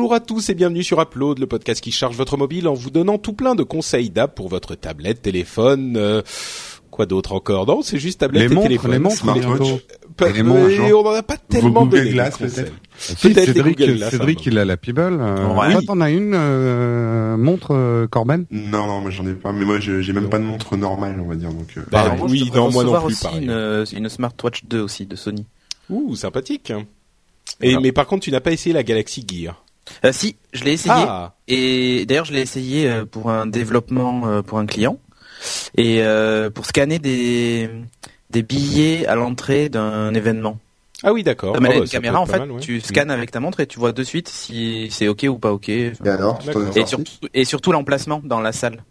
Bonjour à tous et bienvenue sur Upload, le podcast qui charge votre mobile en vous donnant tout plein de conseils d'app pour votre tablette, téléphone, euh, quoi d'autre encore? Non, c'est juste tablette Les et montres, téléphone. les montres, les montres, mais on en a pas tellement. Glass, de conseils. peut-être Si, Cédric, Google Glass, Cédric, hein. il a la Peeble. Euh, Ouais. Toi, t'en as une euh, montre euh, Corben? Non, non, moi j'en ai pas. Mais moi, je- j'ai même pas de montre normale, on va dire. Donc, euh, Bah, oui, non, moi non plus, aussi. Une, euh, une Smartwatch 2 aussi de Sony. Ouh, sympathique. Et mais par contre, tu n'as pas essayé la Galaxy Gear. Euh, si, je l'ai essayé. Ah, Et d'ailleurs, je l'ai essayé euh, pour un développement euh, pour un client et euh, pour scanner des des billets à l'entrée d'un événement. ah oui, d'accord. Comme elle Ah a bah, une caméra, en fait, mal, ouais. tu scannes avec ta montre et tu vois de suite si c'est ok ou pas ok. Et alors, surtout, et surtout l'emplacement dans la salle.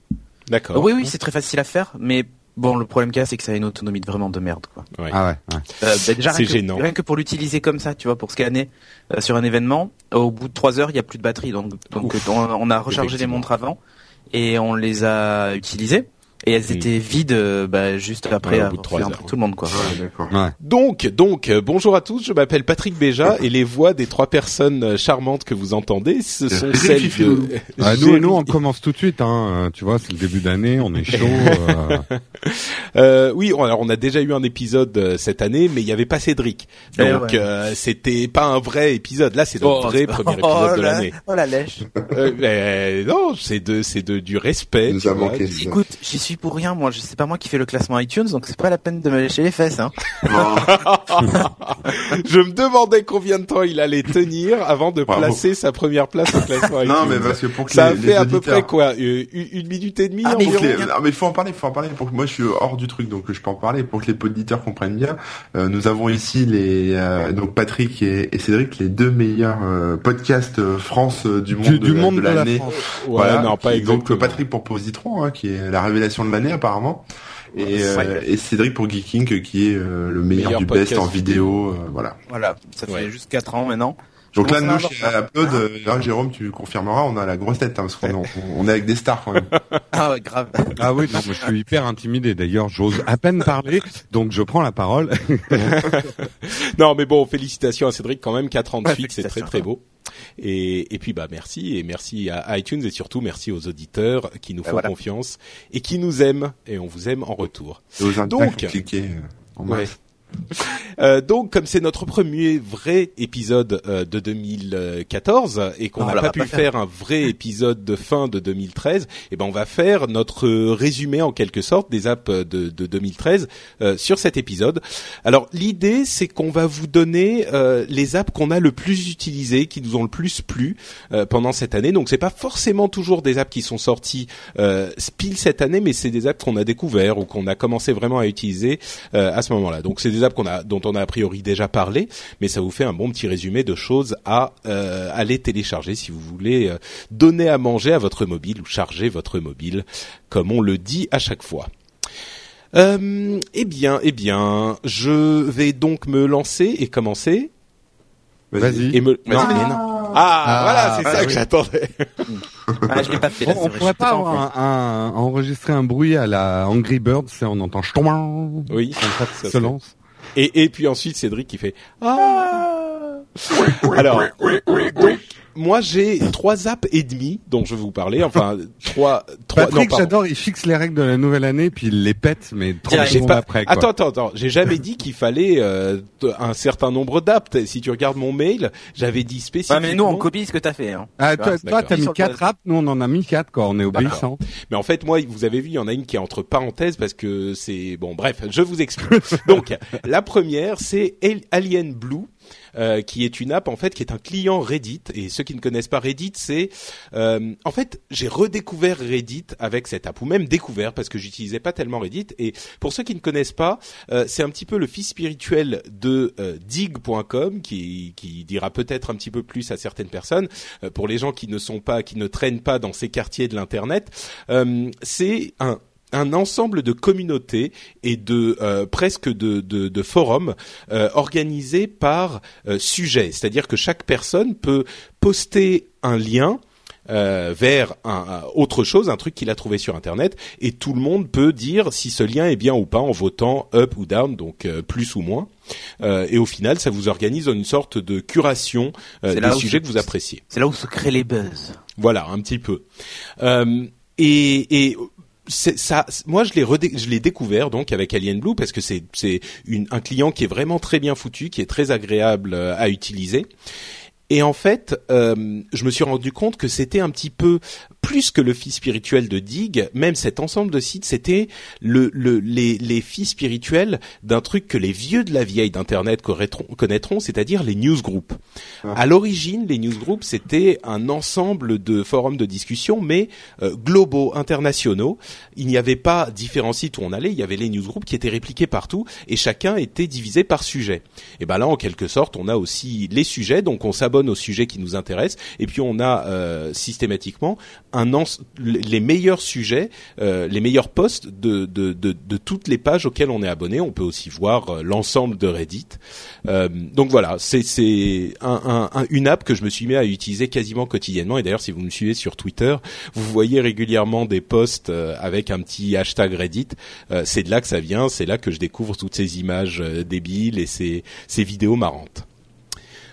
D'accord. Oui, oui, c'est très facile à faire, mais bon, le problème qu'il y a, c'est que ça a une autonomie de vraiment de merde, quoi. Ouais. Ah ouais. ouais. Euh, bah, déjà, C'est rien que, gênant. rien que pour l'utiliser comme ça, tu vois, pour scanner euh, sur un événement, au bout de trois heures, il y a plus de batterie. Donc, donc Ouf. on, on a rechargé les montres avant et on les a utilisées. Et elles étaient vides euh, bah, juste après Ouais, au bout de avoir trois fait heures. entrer tout le monde, quoi. Ouais, d'accord. Ouais. Donc, donc, euh, bonjour à tous. Je m'appelle Patrick Béja et les voix des trois personnes euh, charmantes que vous entendez, ce sont celles de. Ah, nous, Géry- nous, on commence tout de suite. Hein. Tu vois, c'est le début d'année, on est chaud. euh, Euh, oui, on- alors on a déjà eu un épisode euh, cette année, mais il n'y avait pas Cédric, Eh donc ouais. euh, c'était pas un vrai épisode. Là, c'est notre vrai premier épisode de l'année. Oh la lèche. Euh, mais non, c'est de, c'est de du respect. Nous tu a vois, manqué. Écoute, j'y suis pour rien, moi. Je sais pas moi qui fais le classement iTunes, donc c'est pas la peine de me lécher les fesses, hein. Je me demandais combien de temps il allait tenir avant de Bravo. placer sa première place au classement. non, iTunes. mais parce que pour que ça a fait les à peu près quoi, euh, une, minute et demie Ah, mais environ. les- non, mais il faut en parler, il faut en parler. Pour que moi, je suis hors du truc, donc je peux en parler. Pour que les auditeurs comprennent bien, euh, nous avons ici les euh, donc Patrick et, et Cédric, les deux meilleurs euh, podcasts France euh, du monde du, de, du la- monde de de la l'année. Ouais, Voilà, non, pas qui-. Donc Patrick pour Positron, hein, qui est la révélation de l'année apparemment, et, euh, et Cédric pour Geeking, euh, qui est euh, le meilleur, Meilleur du best en vidéo, euh, voilà. Voilà. Ça fait Ouais. juste 4 ans maintenant. Donc là, nous, chez Upload, là, Jérôme, tu confirmeras, on a la grosse tête, hein, parce qu'on on, est avec des stars quand même. Ah ouais, grave. Ah oui, non, moi, je suis hyper intimidé. D'ailleurs, j'ose à peine parler, donc je prends la parole. Non, mais bon, félicitations à Cédric quand même, 4 ans de Ouais, suite, c'est très très beau. Et, et puis bah merci et merci à iTunes et surtout merci aux auditeurs qui nous Ben font voilà. confiance et qui nous aiment et on vous aime en retour. Et aux Donc- euh, en Ouais. Euh, donc comme c'est notre premier vrai épisode euh, de 2014 et qu'on n'a pas pu pas faire un vrai épisode de fin de 2013, et ben on va faire notre euh, résumé en quelque sorte des apps de, de 2013 euh, sur cet épisode. Alors l'idée c'est qu'on va vous donner euh, les apps qu'on a le plus utilisées, qui nous ont le plus plu euh, pendant cette année. Donc c'est pas forcément toujours des apps qui sont sorties euh, pile cette année, mais c'est des apps qu'on a découvert ou qu'on a commencé vraiment à utiliser euh, à ce moment-là. Donc c'est des apps qu'on a, dont on a a priori déjà parlé, mais ça vous fait un bon petit résumé de choses à euh, aller télécharger si vous voulez euh, donner à manger à votre mobile ou charger votre mobile, comme on le dit à chaque fois. Euh, eh bien, eh bien, je vais donc me lancer et commencer Vas-y. et me. Non, mais non. Ah, Ah, voilà, c'est ah, ça que oui. j'attendais. Ah, je l'ai pas fait. Là, On, pourrait pas en forme. avoir un, un- enregistrer un bruit à la Angry Birds, c'est on entend Oui, quand ça ça se lance. Et, et puis ensuite Cédric qui fait ah. Alors moi j'ai trois apps et demi dont je vais vous parler. Enfin trois trois. Patrick, j'adore, il fixe les règles de la nouvelle année, puis il les pète, mais 30 Direct. J'ai secondes pas- après. Quoi. Attends, attends, attends. J'ai jamais dit qu'il fallait euh, un certain nombre d'apps. Si tu regardes mon mail, j'avais dit Ouais, spécifiquement. mais nous, on copie ce que t'as fait, hein. Ah, toi, t'as mis Sur le 4 poste. apps, nous on en a mis 4, quoi, on est obéissant. Mais en fait, moi, vous avez vu, il y en a une qui est entre parenthèses parce que c'est bon. Bref, je vous explique. Donc, la première, c'est Al- Alien Blue. Euh, qui est une app en fait qui est un client Reddit. Et ceux qui ne connaissent pas Reddit, c'est euh, en fait j'ai redécouvert Reddit avec cette app ou même découvert parce que j'utilisais pas tellement Reddit. Et pour ceux qui ne connaissent pas, euh, c'est un petit peu le fils spirituel de dig.com qui, qui dira peut-être un petit peu plus à certaines personnes. pour les gens qui ne sont pas, qui ne traînent pas dans ces quartiers de l'internet, c'est un un ensemble de communautés et de euh, presque de, de, de forums euh, organisés par euh, sujet, c'est-à-dire que chaque personne peut poster un lien vers un, autre chose, un truc qu'il a trouvé sur Internet, et tout le monde peut dire si ce lien est bien ou pas en votant up ou down, donc plus ou moins. et au final, ça vous organise une sorte de curation des sujets que vous appréciez. C'est là où se créent les buzz. Voilà, un petit peu. et, et ça, moi je l'ai je l'ai découvert donc avec Alien Blue parce que c'est c'est un client qui est vraiment très bien foutu, qui est très agréable euh, à utiliser. Et en fait, euh, je me suis rendu compte que c'était un petit peu plus que le fils spirituel de Dig, même cet ensemble de sites, c'était le, le, les, les fils spirituels d'un truc que les vieux de la vieille d'Internet connaîtront, c'est-à-dire les newsgroups. Ah. À l'origine, les newsgroups, c'était un ensemble de forums de discussion, mais euh, globaux, internationaux. Il n'y avait pas différents sites où on allait, il y avait les newsgroups qui étaient répliqués partout, et chacun était divisé par sujet. Et ben là, en quelque sorte, on a aussi les sujets, donc on s'abonne aux sujets qui nous intéressent, et puis on a euh, systématiquement un les meilleurs sujets, euh, les meilleurs posts de, de, de, de, toutes les pages auxquelles on est abonné. On peut aussi voir euh, l'ensemble de Reddit. Euh, donc voilà, c'est un, un, une app que je me suis mis à utiliser quasiment quotidiennement. Et d'ailleurs, si vous me suivez sur Twitter, vous voyez régulièrement des posts avec un petit hashtag Reddit. c'est de là que ça vient. C'est là que je découvre toutes ces images débiles et ces, ces vidéos marrantes.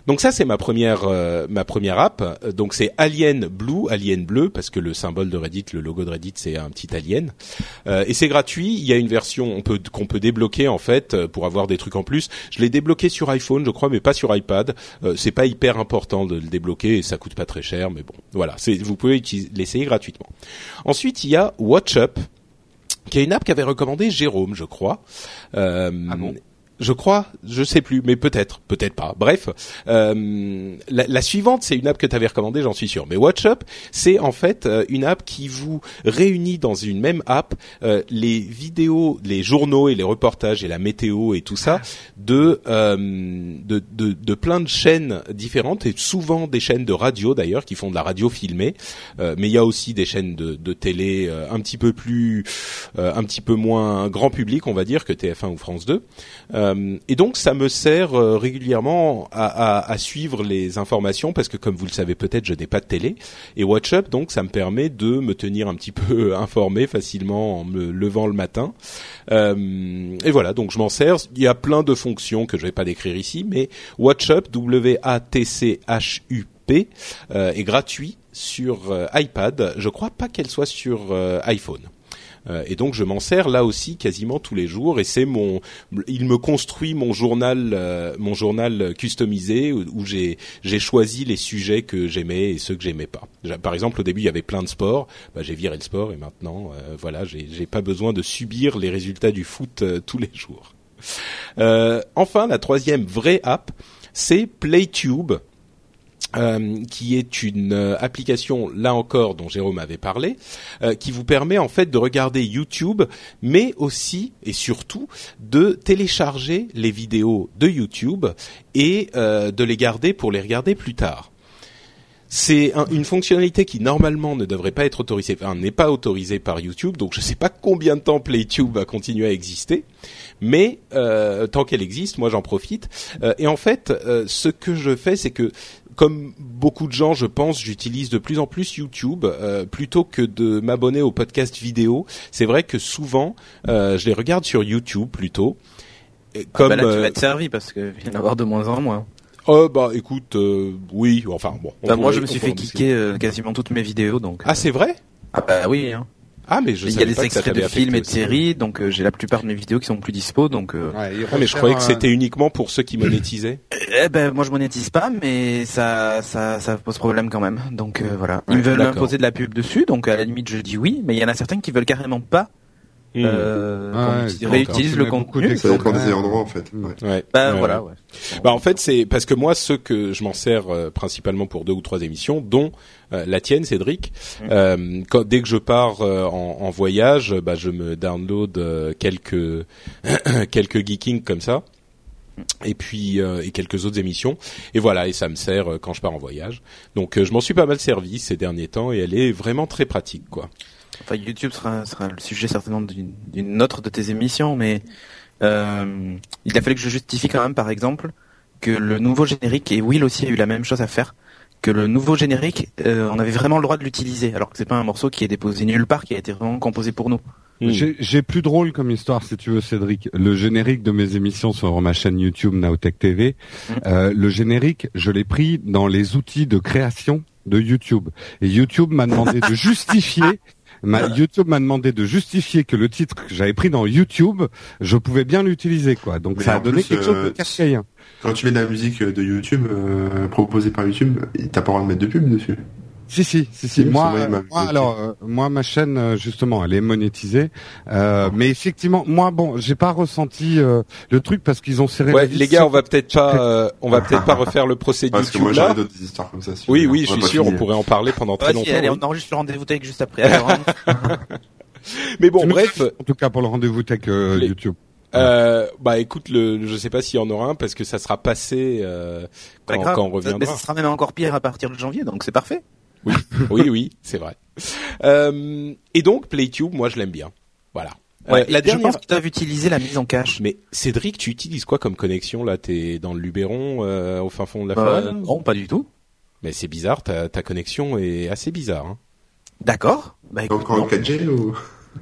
Donc ça c'est ma première euh, ma première app. Donc c'est Alien Blue, Alien bleu parce que le symbole de Reddit, le logo de Reddit c'est un petit alien. Euh, et c'est gratuit. Il y a une version qu'on peut débloquer en fait euh, pour avoir des trucs en plus. Je l'ai débloqué sur iPhone, je crois, mais pas sur iPad. c'est pas hyper important de le débloquer et ça coûte pas très cher, mais bon, voilà. Vous pouvez l'essayer gratuitement. Ensuite il y a WatchUp qui est une app qu'avait recommandé Jérôme, je crois. Euh, ah je crois, je sais plus, mais peut-être, peut-être pas. Bref, euh, la, suivante, c'est une app que tu avais recommandée, j'en suis sûr. Mais WatchUp, c'est en fait euh, une app qui vous réunit dans une même app euh, les vidéos, les journaux et les reportages et la météo et tout ça de, de, de, de plein de chaînes différentes et souvent des chaînes de radio d'ailleurs qui font de la radio filmée. mais il y a aussi des chaînes de, de télé un petit peu plus, un petit peu moins grand public, on va dire, que TF1 ou France 2. Euh, et donc ça me sert euh, régulièrement à, suivre les informations parce que comme vous le savez peut-être, je n'ai pas de télé. Et WatchUp, donc ça me permet de me tenir un petit peu informé facilement en me levant le matin. Euh, et voilà, donc je m'en sers. Il y a plein de fonctions que je vais pas décrire ici, mais WatchUp, W-A-T-C-H-U-P, est gratuit sur iPad. Je crois pas qu'elle soit sur iPhone. Euh, et donc je m'en sers là aussi quasiment tous les jours et c'est mon il me construit mon journal euh, mon journal customisé où, j'ai j'ai choisi les sujets que j'aimais et ceux que j'aimais pas. Par exemple au début il y avait plein de sports, bah, j'ai viré le sport et maintenant euh, voilà, j'ai j'ai pas besoin de subir les résultats du foot tous les jours. enfin la troisième vraie app c'est PlayTube. Euh, qui est une euh, application là encore dont Jérôme avait parlé, euh, qui vous permet en fait de regarder YouTube, mais aussi et surtout de télécharger les vidéos de YouTube et de les garder pour les regarder plus tard. C'est une fonctionnalité qui normalement ne devrait pas être autorisée, enfin n'est pas autorisée par YouTube, donc je ne sais pas combien de temps PlayTube va continuer à exister, mais tant qu'elle existe, moi j'en profite. et en fait, ce que je fais, c'est que comme beaucoup de gens, je pense, j'utilise de plus en plus YouTube euh, plutôt que de m'abonner aux podcasts vidéo. C'est vrai que souvent, euh, je les regarde sur YouTube plutôt. Comme, ah bah là, tu vas être servi parce qu'il vient d'avoir de moins en moins. Oh bah écoute, oui, enfin bon. Bah, moi, je me suis fait kicker quasiment toutes mes vidéos, donc. Ah, c'est vrai? Ah bah oui. Hein. Ah mais je il y a des extraits de films et de séries, donc euh, j'ai la plupart de mes vidéos qui sont plus dispo, donc. Euh... Ouais, ah, mais je croyais que c'était uniquement pour ceux qui monétisaient. Eh ben moi je monétise pas, mais ça ça ça pose problème quand même. Donc euh, voilà. Ils veulent imposer de la pub dessus, donc à la limite je dis oui, mais il y en a certains qui veulent carrément pas Mmh. euh, Ah ouais, utilise- c'est réutilise encore- le contenu. Ça dépend Ouais. des endroits en fait. Ouais. Ouais. Bah Ouais, voilà, ouais. ouais. Bah en fait c'est parce que moi ceux que je m'en sers euh, principalement pour deux ou trois émissions, dont euh, la tienne Cédric. Mm. Euh, quand, dès que je pars euh, en, en voyage, bah je me download euh, quelques quelques geekings comme ça. Et puis euh, et quelques autres émissions. Et voilà et ça me sert euh, quand je pars en voyage. Donc euh, je m'en suis pas mal servi ces derniers temps et elle est vraiment très pratique quoi. Enfin, YouTube sera, sera le sujet certainement d'une autre de tes émissions, mais euh, il a fallu que je justifie quand même, par exemple, que le nouveau générique, et Will aussi a eu la même chose à faire, que le nouveau générique, on avait vraiment le droit de l'utiliser, alors que c'est pas un morceau qui est déposé nulle part, qui a été vraiment composé pour nous. Hmm. J'ai j'ai plus drôle comme histoire, si tu veux, Cédric. Le générique de mes émissions sur ma chaîne YouTube Nowtech TV, Mhm. euh, le générique, je l'ai pris dans les outils de création de YouTube. Et YouTube m'a demandé de justifier. Ma, YouTube m'a demandé de justifier que le titre que j'avais pris dans YouTube, je pouvais bien l'utiliser, quoi. Donc Mais ça a donné plus, quelque chose de euh, kafkaïen. Quand tu mets de la musique de YouTube euh, proposée par YouTube, t'as pas le droit de mettre de pub dessus. Si si si si. Oui, Moi, m'a- moi, alors euh, moi ma chaîne euh, justement elle est monétisée, euh, mais effectivement moi bon j'ai pas ressenti euh, le truc parce qu'ils ont serré. ouais la vis les gars on va peut-être pas euh, on va peut-être pas refaire le procès Parce que YouTube moi là d'autres histoires comme ça. si oui oui je suis sûr on pourrait en parler pendant très longtemps allez, oui. on enregistre le rendez-vous tech juste après. Alors, hein. mais bon bref En tout cas pour le rendez-vous tech euh, Les- YouTube. Euh, bah écoute, le, je sais pas s'il y en aura un parce que ça sera passé euh, quand, quand on Mais reviendra. ça sera même encore pire à partir de janvier, donc c'est parfait. oui, oui, c'est vrai. Euh, et donc PlayTube, moi je l'aime bien. Voilà. Euh, la Je dernière. pense qu'ils doivent utiliser la mise en cache. Mais Cédric, tu utilises quoi comme connexion là? T'es dans le Luberon, euh, au fin fond de la Euh, forêt? non, pas du tout. Mais c'est bizarre, ta, ta connexion est assez bizarre. Hein. D'accord. Bah, écoute, en non. 4G ou?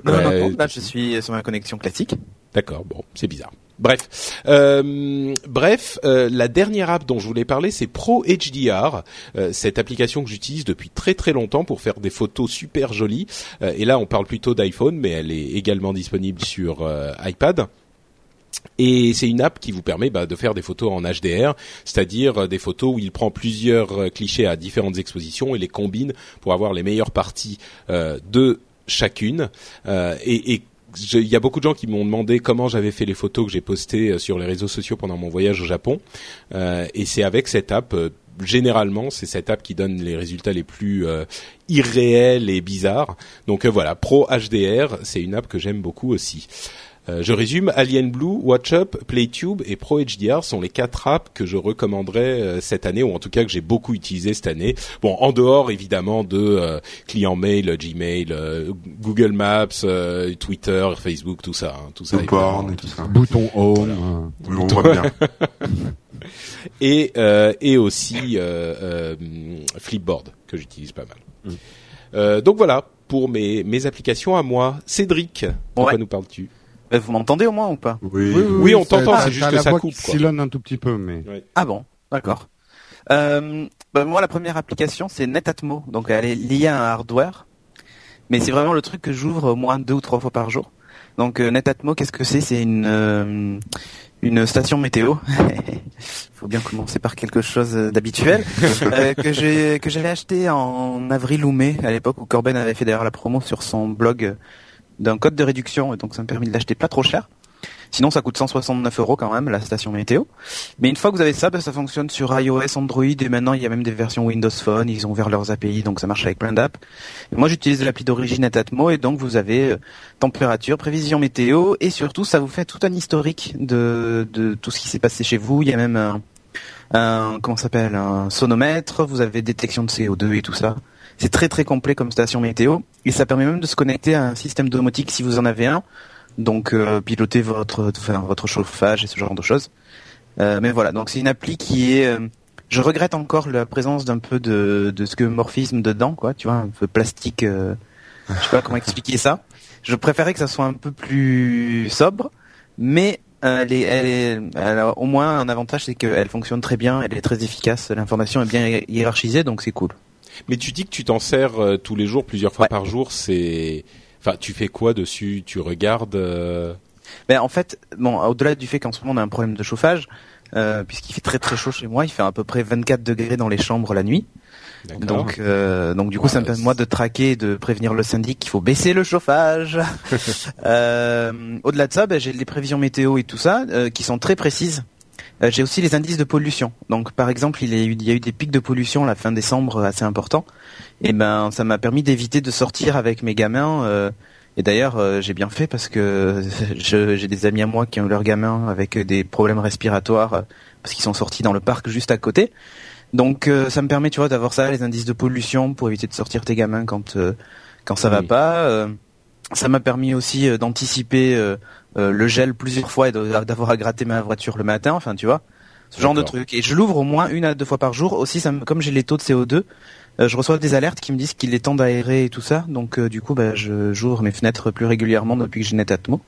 Non, non, non, là je suis sur ma connexion classique. D'accord, bon, c'est bizarre. Bref, euh, bref, euh, la dernière app dont je voulais parler, c'est Pro HDR, euh, cette application que j'utilise depuis très très longtemps pour faire des photos super jolies. Et là, on parle plutôt d'iPhone, mais elle est également disponible sur iPad. Et c'est une app qui vous permet bah, de faire des photos en HDR, c'est-à-dire des photos où il prend plusieurs clichés à différentes expositions et les combine pour avoir les meilleures parties de chacune. Il y a beaucoup de gens qui m'ont demandé comment j'avais fait les photos que j'ai postées euh, sur les réseaux sociaux pendant mon voyage au Japon. Euh, et c'est avec cette app. euh, Généralement, c'est cette app qui donne les résultats les plus irréels et bizarres. Donc voilà, Pro HDR, c'est une app que j'aime beaucoup aussi. Euh, je résume, Alien Blue, WatchUp, PlayTube et Pro HDR sont les quatre apps que je recommanderais euh, cette année, ou en tout cas que j'ai beaucoup utilisé cette année. Bon, en dehors évidemment de euh, clients mail, Gmail, euh, Google Maps, euh, Twitter, Facebook, tout ça, hein, tout ça. porn et tout ça. Bouton home. euh. Oui, on voit bien. Et euh, et aussi euh, euh, Flipboard que j'utilise pas mal. Mm. Euh, donc voilà pour mes mes applications à moi. Cédric, pourquoi Ouais. nous parles-tu? Euh, Vous m'entendez au moins ou pas? Oui. Oui, on t'entend, c'est juste a que la ça voix coupe. Sillonne un tout petit peu, mais. Ah bon, d'accord. Euh, bah, moi, la première application, c'est Netatmo. Donc, elle est liée à un hardware. Mais c'est vraiment le truc que j'ouvre au moins deux ou trois fois par jour. Donc, euh, Netatmo, qu'est-ce que c'est? C'est une, euh, une station météo. faut bien commencer par quelque chose d'habituel. euh, que j'ai que j'avais acheté en avril ou mai, à l'époque où Corben avait fait d'ailleurs la promo sur son blog d'un code de réduction. Et donc, ça me permet de l'acheter pas trop cher. Sinon, ça coûte 169 euros quand même, la station météo. Mais une fois que vous avez ça, ben, ça fonctionne sur iOS, Android et maintenant il y a même des versions Windows Phone. Ils ont ouvert leurs API, donc ça marche avec plein d'apps. Moi, j'utilise l'appli d'origine Netatmo et donc vous avez euh, température, prévision météo et surtout ça vous fait tout un historique de, de tout ce qui s'est passé chez vous. Il y a même un, un comment s'appelle un sonomètre. Vous avez détection de CO2 et tout ça. C'est très très complet comme station météo et ça permet même de se connecter à un système domotique si vous en avez un. Donc euh, piloter votre enfin, votre chauffage et ce genre de choses. Euh, mais voilà, donc c'est une appli qui est. euh, je regrette encore la présence d'un peu de de ce que morphisme dedans, quoi. Tu vois, un peu plastique. euh, je sais pas comment expliquer ça. Je préférais que ça soit un peu plus sobre, mais euh, elle est, elle est, au moins un avantage, c'est qu'elle fonctionne très bien, elle est très efficace, l'information est bien hiérarchisée, donc c'est cool. Mais tu dis que tu t'en sers euh, tous les jours, plusieurs fois Ouais. par jour. C'est, enfin, tu fais quoi dessus? Tu regardes euh, Ben, en fait, bon, au-delà du fait qu'en ce moment on a un problème de chauffage, euh, puisqu'il fait très très chaud chez moi, il fait à peu près 24 degrés dans les chambres la nuit. Donc, euh, donc du coup, ça me permet moi de traquer, de prévenir le syndic qu'il faut baisser le chauffage. euh, Au-delà de ça, ben, j'ai les prévisions météo et tout ça euh, qui sont très précises. Euh, j'ai aussi les indices de pollution. Donc, par exemple, il, il, y a eu des pics de pollution à la fin décembre assez importants. Et ben, ça m'a permis d'éviter de sortir avec mes gamins. Euh, et d'ailleurs, j'ai bien fait parce que j'ai des amis à moi qui ont eu leurs gamins avec des problèmes respiratoires parce qu'ils sont sortis dans le parc juste à côté. Donc euh, ça me permet, tu vois, d'avoir ça, les indices de pollution pour éviter de sortir tes gamins quand euh, quand ça va pas. Euh, ça m'a permis aussi d'anticiper le gel plusieurs fois et d'avoir à gratter ma voiture le matin. Enfin, tu vois, ce genre de truc. Et je l'ouvre au moins une à deux fois par jour. Aussi, ça comme j'ai les taux de CO2, je reçois des alertes qui me disent qu'il est temps d'aérer et tout ça. Donc du coup, bah, je j'ouvre mes fenêtres plus régulièrement depuis que j'ai Netatmo.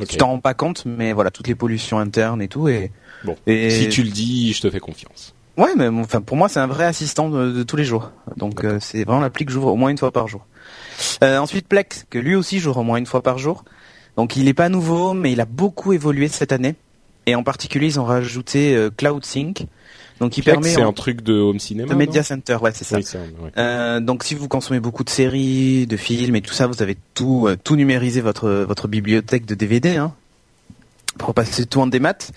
Okay. Tu t'en rends pas compte, mais voilà, toutes les pollutions internes et tout. Et, bon, et... si tu le dis, je te fais confiance. Ouais, mais enfin pour moi c'est un vrai assistant de, tous les jours. Donc euh, c'est vraiment l'appli que j'ouvre au moins une fois par jour. Euh, ensuite Plex, que lui aussi j'ouvre au moins une fois par jour. Donc il n'est pas nouveau, mais il a beaucoup évolué cette année. Et en particulier ils ont rajouté euh, CloudSync. Donc il permet. C'est un truc de home cinéma. De Media Center, ouais c'est ça. Oui, euh, donc si vous consommez beaucoup de séries, de films et tout ça, vous avez tout tout numérisé votre votre bibliothèque de DVD, hein, pour passer tout en démat.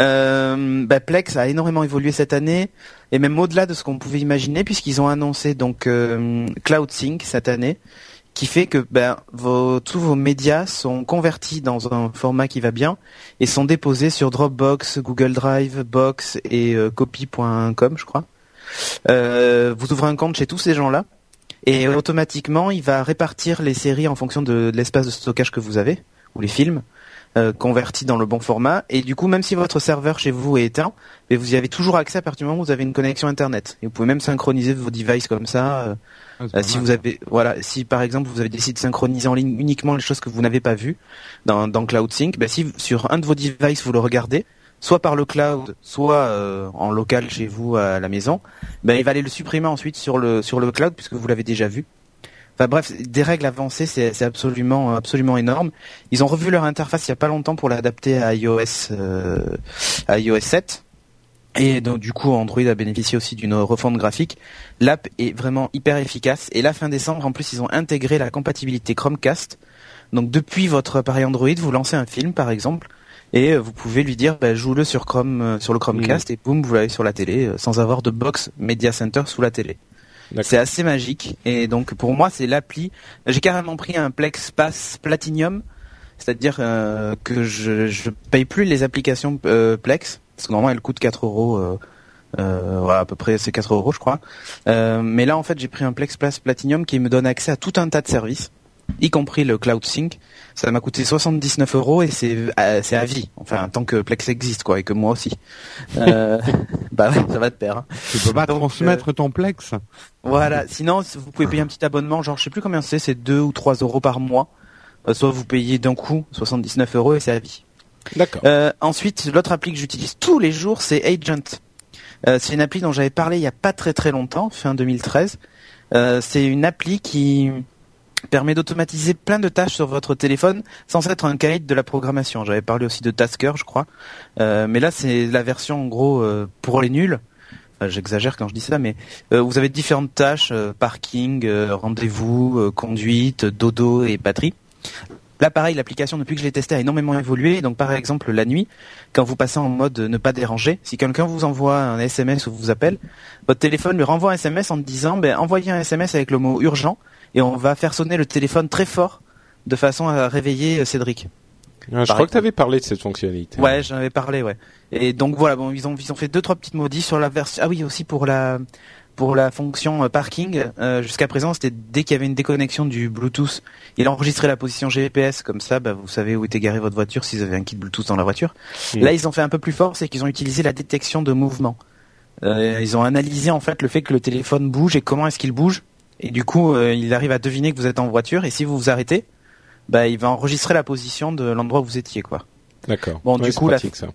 Euh, bah, Plex a énormément évolué cette année et même au-delà de ce qu'on pouvait imaginer puisqu'ils ont annoncé donc euh, CloudSync cette année qui fait que ben, vos, tous vos médias sont convertis dans un format qui va bien et sont déposés sur Dropbox, Google Drive, Box et euh, copy.com je crois. Euh, vous ouvrez un compte chez tous ces gens-là et automatiquement il va répartir les séries en fonction de l'espace de stockage que vous avez ou les films euh, converti dans le bon format. Et du coup, même si votre serveur chez vous est éteint, mais vous y avez toujours accès à partir du moment où vous avez une connexion internet. Et vous pouvez même synchroniser vos devices comme ça. Euh, ah, euh, si vous avez, voilà, si par exemple vous avez décidé de synchroniser en ligne uniquement les choses que vous n'avez pas vues dans, dans CloudSync, ben si sur un de vos devices vous le regardez, soit par le cloud, soit en local chez vous à la maison, ben il va aller le supprimer ensuite sur le sur le cloud puisque vous l'avez déjà vu. Enfin bref, des règles avancées, c'est absolument absolument énorme. Ils ont revu leur interface il y a pas longtemps pour l'adapter à iOS euh, à iOS 7. Et donc du coup, Android a bénéficié aussi d'une refonte graphique. L'app est vraiment hyper efficace. Et la fin décembre, en plus, ils ont intégré la compatibilité Chromecast. Donc depuis votre appareil Android, vous lancez un film, par exemple, et vous pouvez lui dire, bah, joue-le sur Chrome, euh, sur le Chromecast, et boum, vous l'avez sur la télé, euh, sans avoir de box Media Center sous la télé. C'est assez magique. Et donc pour moi, c'est l'appli. J'ai carrément pris un Plex Pass Platinum, c'est-à-dire euh, que je je paye plus les applications euh, Plex parce que normalement elles coûtent 4 euros. Euh, à peu près c'est 4 euros je crois. mais là en fait j'ai pris un Plex Pass Platinum qui me donne accès à tout un tas de services y compris le Cloud Sync. Ça m'a coûté 79 euros et c'est euh, c'est à vie. Enfin, tant que Plex existe quoi et que moi aussi. Euh, bah ouais, ça va te perdre. Hein. Tu peux pas transmettre ton Plex? Voilà. Sinon, vous pouvez payer un petit abonnement, genre je sais plus combien c'est, c'est 2 ou 3 euros par mois. Euh, soit vous payez d'un coup 79 euros et c'est à vie. D'accord. ensuite, l'autre appli que j'utilise tous les jours, c'est Agent. c'est une appli dont j'avais parlé il y a pas très très longtemps, fin 2013. c'est une appli qui permet d'automatiser plein de tâches sur votre téléphone sans être un guide de la programmation. J'avais parlé aussi de Tasker, je crois. Euh, mais là, c'est la version en gros euh, pour les nuls. J'exagère quand je dis ça, mais euh, vous avez différentes tâches parking, rendez-vous, conduite, dodo et batterie. Là, pareil, l'application, depuis que je l'ai testé, a énormément évolué. Donc, par exemple, la nuit, quand vous passez en mode ne pas déranger, si quelqu'un vous envoie un SMS ou vous appelle, votre téléphone lui renvoie un SMS en disant, ben, envoyez un SMS avec le mot urgent et on va faire sonner le téléphone très fort de façon à réveiller euh, Cédric. Ah, je crois que tu avais parlé de cette fonctionnalité. Ouais, j'en avais parlé, ouais. Et donc voilà, bon, ils ont ils ont fait deux trois petites modifs sur la version. Ah oui, aussi pour la pour la fonction euh, parking. Euh, Jusqu'à présent, c'était dès qu'il y avait une déconnexion du Bluetooth, il enregistrait la position GPS comme ça, bah, vous savez où était garée votre voiture si vous avez un kit Bluetooth dans la voiture. Hmm. Là, ils ont fait un peu plus fort, c'est qu'ils ont utilisé la détection de mouvement. Euh, ils ont analysé en fait le fait que le téléphone bouge et comment est-ce qu'il bouge et du coup, euh, il arrive à deviner que vous êtes en voiture. Et si vous vous arrêtez, bah, il va enregistrer la position de l'endroit où vous étiez, quoi. D'accord. Bon, du coup,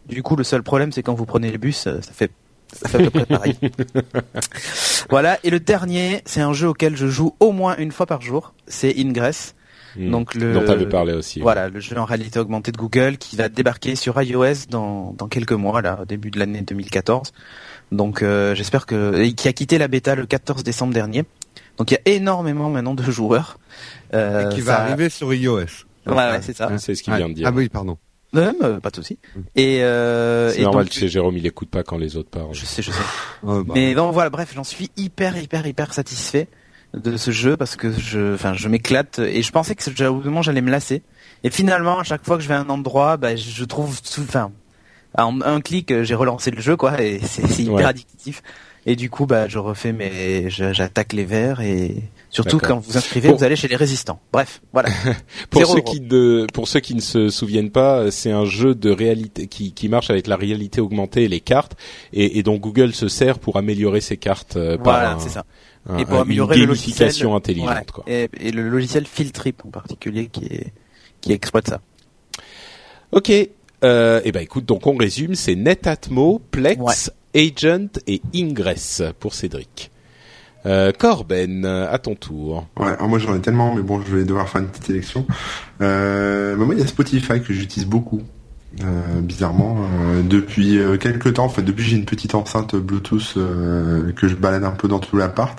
du coup, le seul problème, c'est quand vous prenez le bus, euh, ça fait, ça fait à peu près pareil. voilà. Et le dernier, c'est un jeu auquel je joue au moins une fois par jour. C'est Ingress. Hmm. Donc le dont t'avais parlé aussi. Voilà, le jeu en réalité augmentée de Google qui va débarquer sur iOS dans, dans quelques mois, là, au début de l'année 2014. Donc euh, j'espère que et qui a quitté la bêta le 14 décembre dernier. Donc il y a énormément maintenant de joueurs. Euh, Et qui va ça- arriver sur iOS. Ouais, ouais, c'est ça. C'est ce qu'il Ouais. vient de dire. Ah oui, pardon. Non, euh, pas de souci. Et, euh, C'est normal donc, chez Jérôme, il écoute pas quand les autres parlent. je sais, je sais. Oh, bah. Mais donc voilà, bref, j'en suis hyper, hyper, hyper satisfait de ce jeu parce que je, enfin, je m'éclate et je pensais que ce- au bout d'un moment j'allais me lasser. Et finalement, à chaque fois que je vais à un endroit, bah, je trouve, tout- enfin, en un clic, j'ai relancé le jeu, quoi, et c'est c'est hyper Ouais. addictif. Et du coup, bah, je refais mes, j'attaque les verts et surtout quand vous inscrivez, Bon. vous allez chez les résistants. Bref, voilà. Pour Zéro ceux euro. qui ne, pour ceux qui ne se souviennent pas, c'est un jeu de réalité qui, qui marche avec la réalité augmentée et les cartes, et, et dont Google se sert pour améliorer ses cartes euh, voilà, par un- c'est ça. un- et pour améliorer une le gamification logiciel, intelligente. Quoi. Et, et le logiciel Filtrip en particulier qui est, qui exploite ça. Ok. Euh, et ben écoute, donc on résume, c'est Netatmo, Plex, Agent et Ingress pour Cédric. Euh, Corben, à ton tour. Ouais, moi j'en ai tellement, mais bon, je vais devoir faire une petite élection. Euh, bah moi, il y a Spotify que j'utilise beaucoup. Euh, bizarrement, euh, depuis euh, quelques temps, en fait, depuis j'ai une petite enceinte Bluetooth euh, que je balade un peu dans tout l'appart,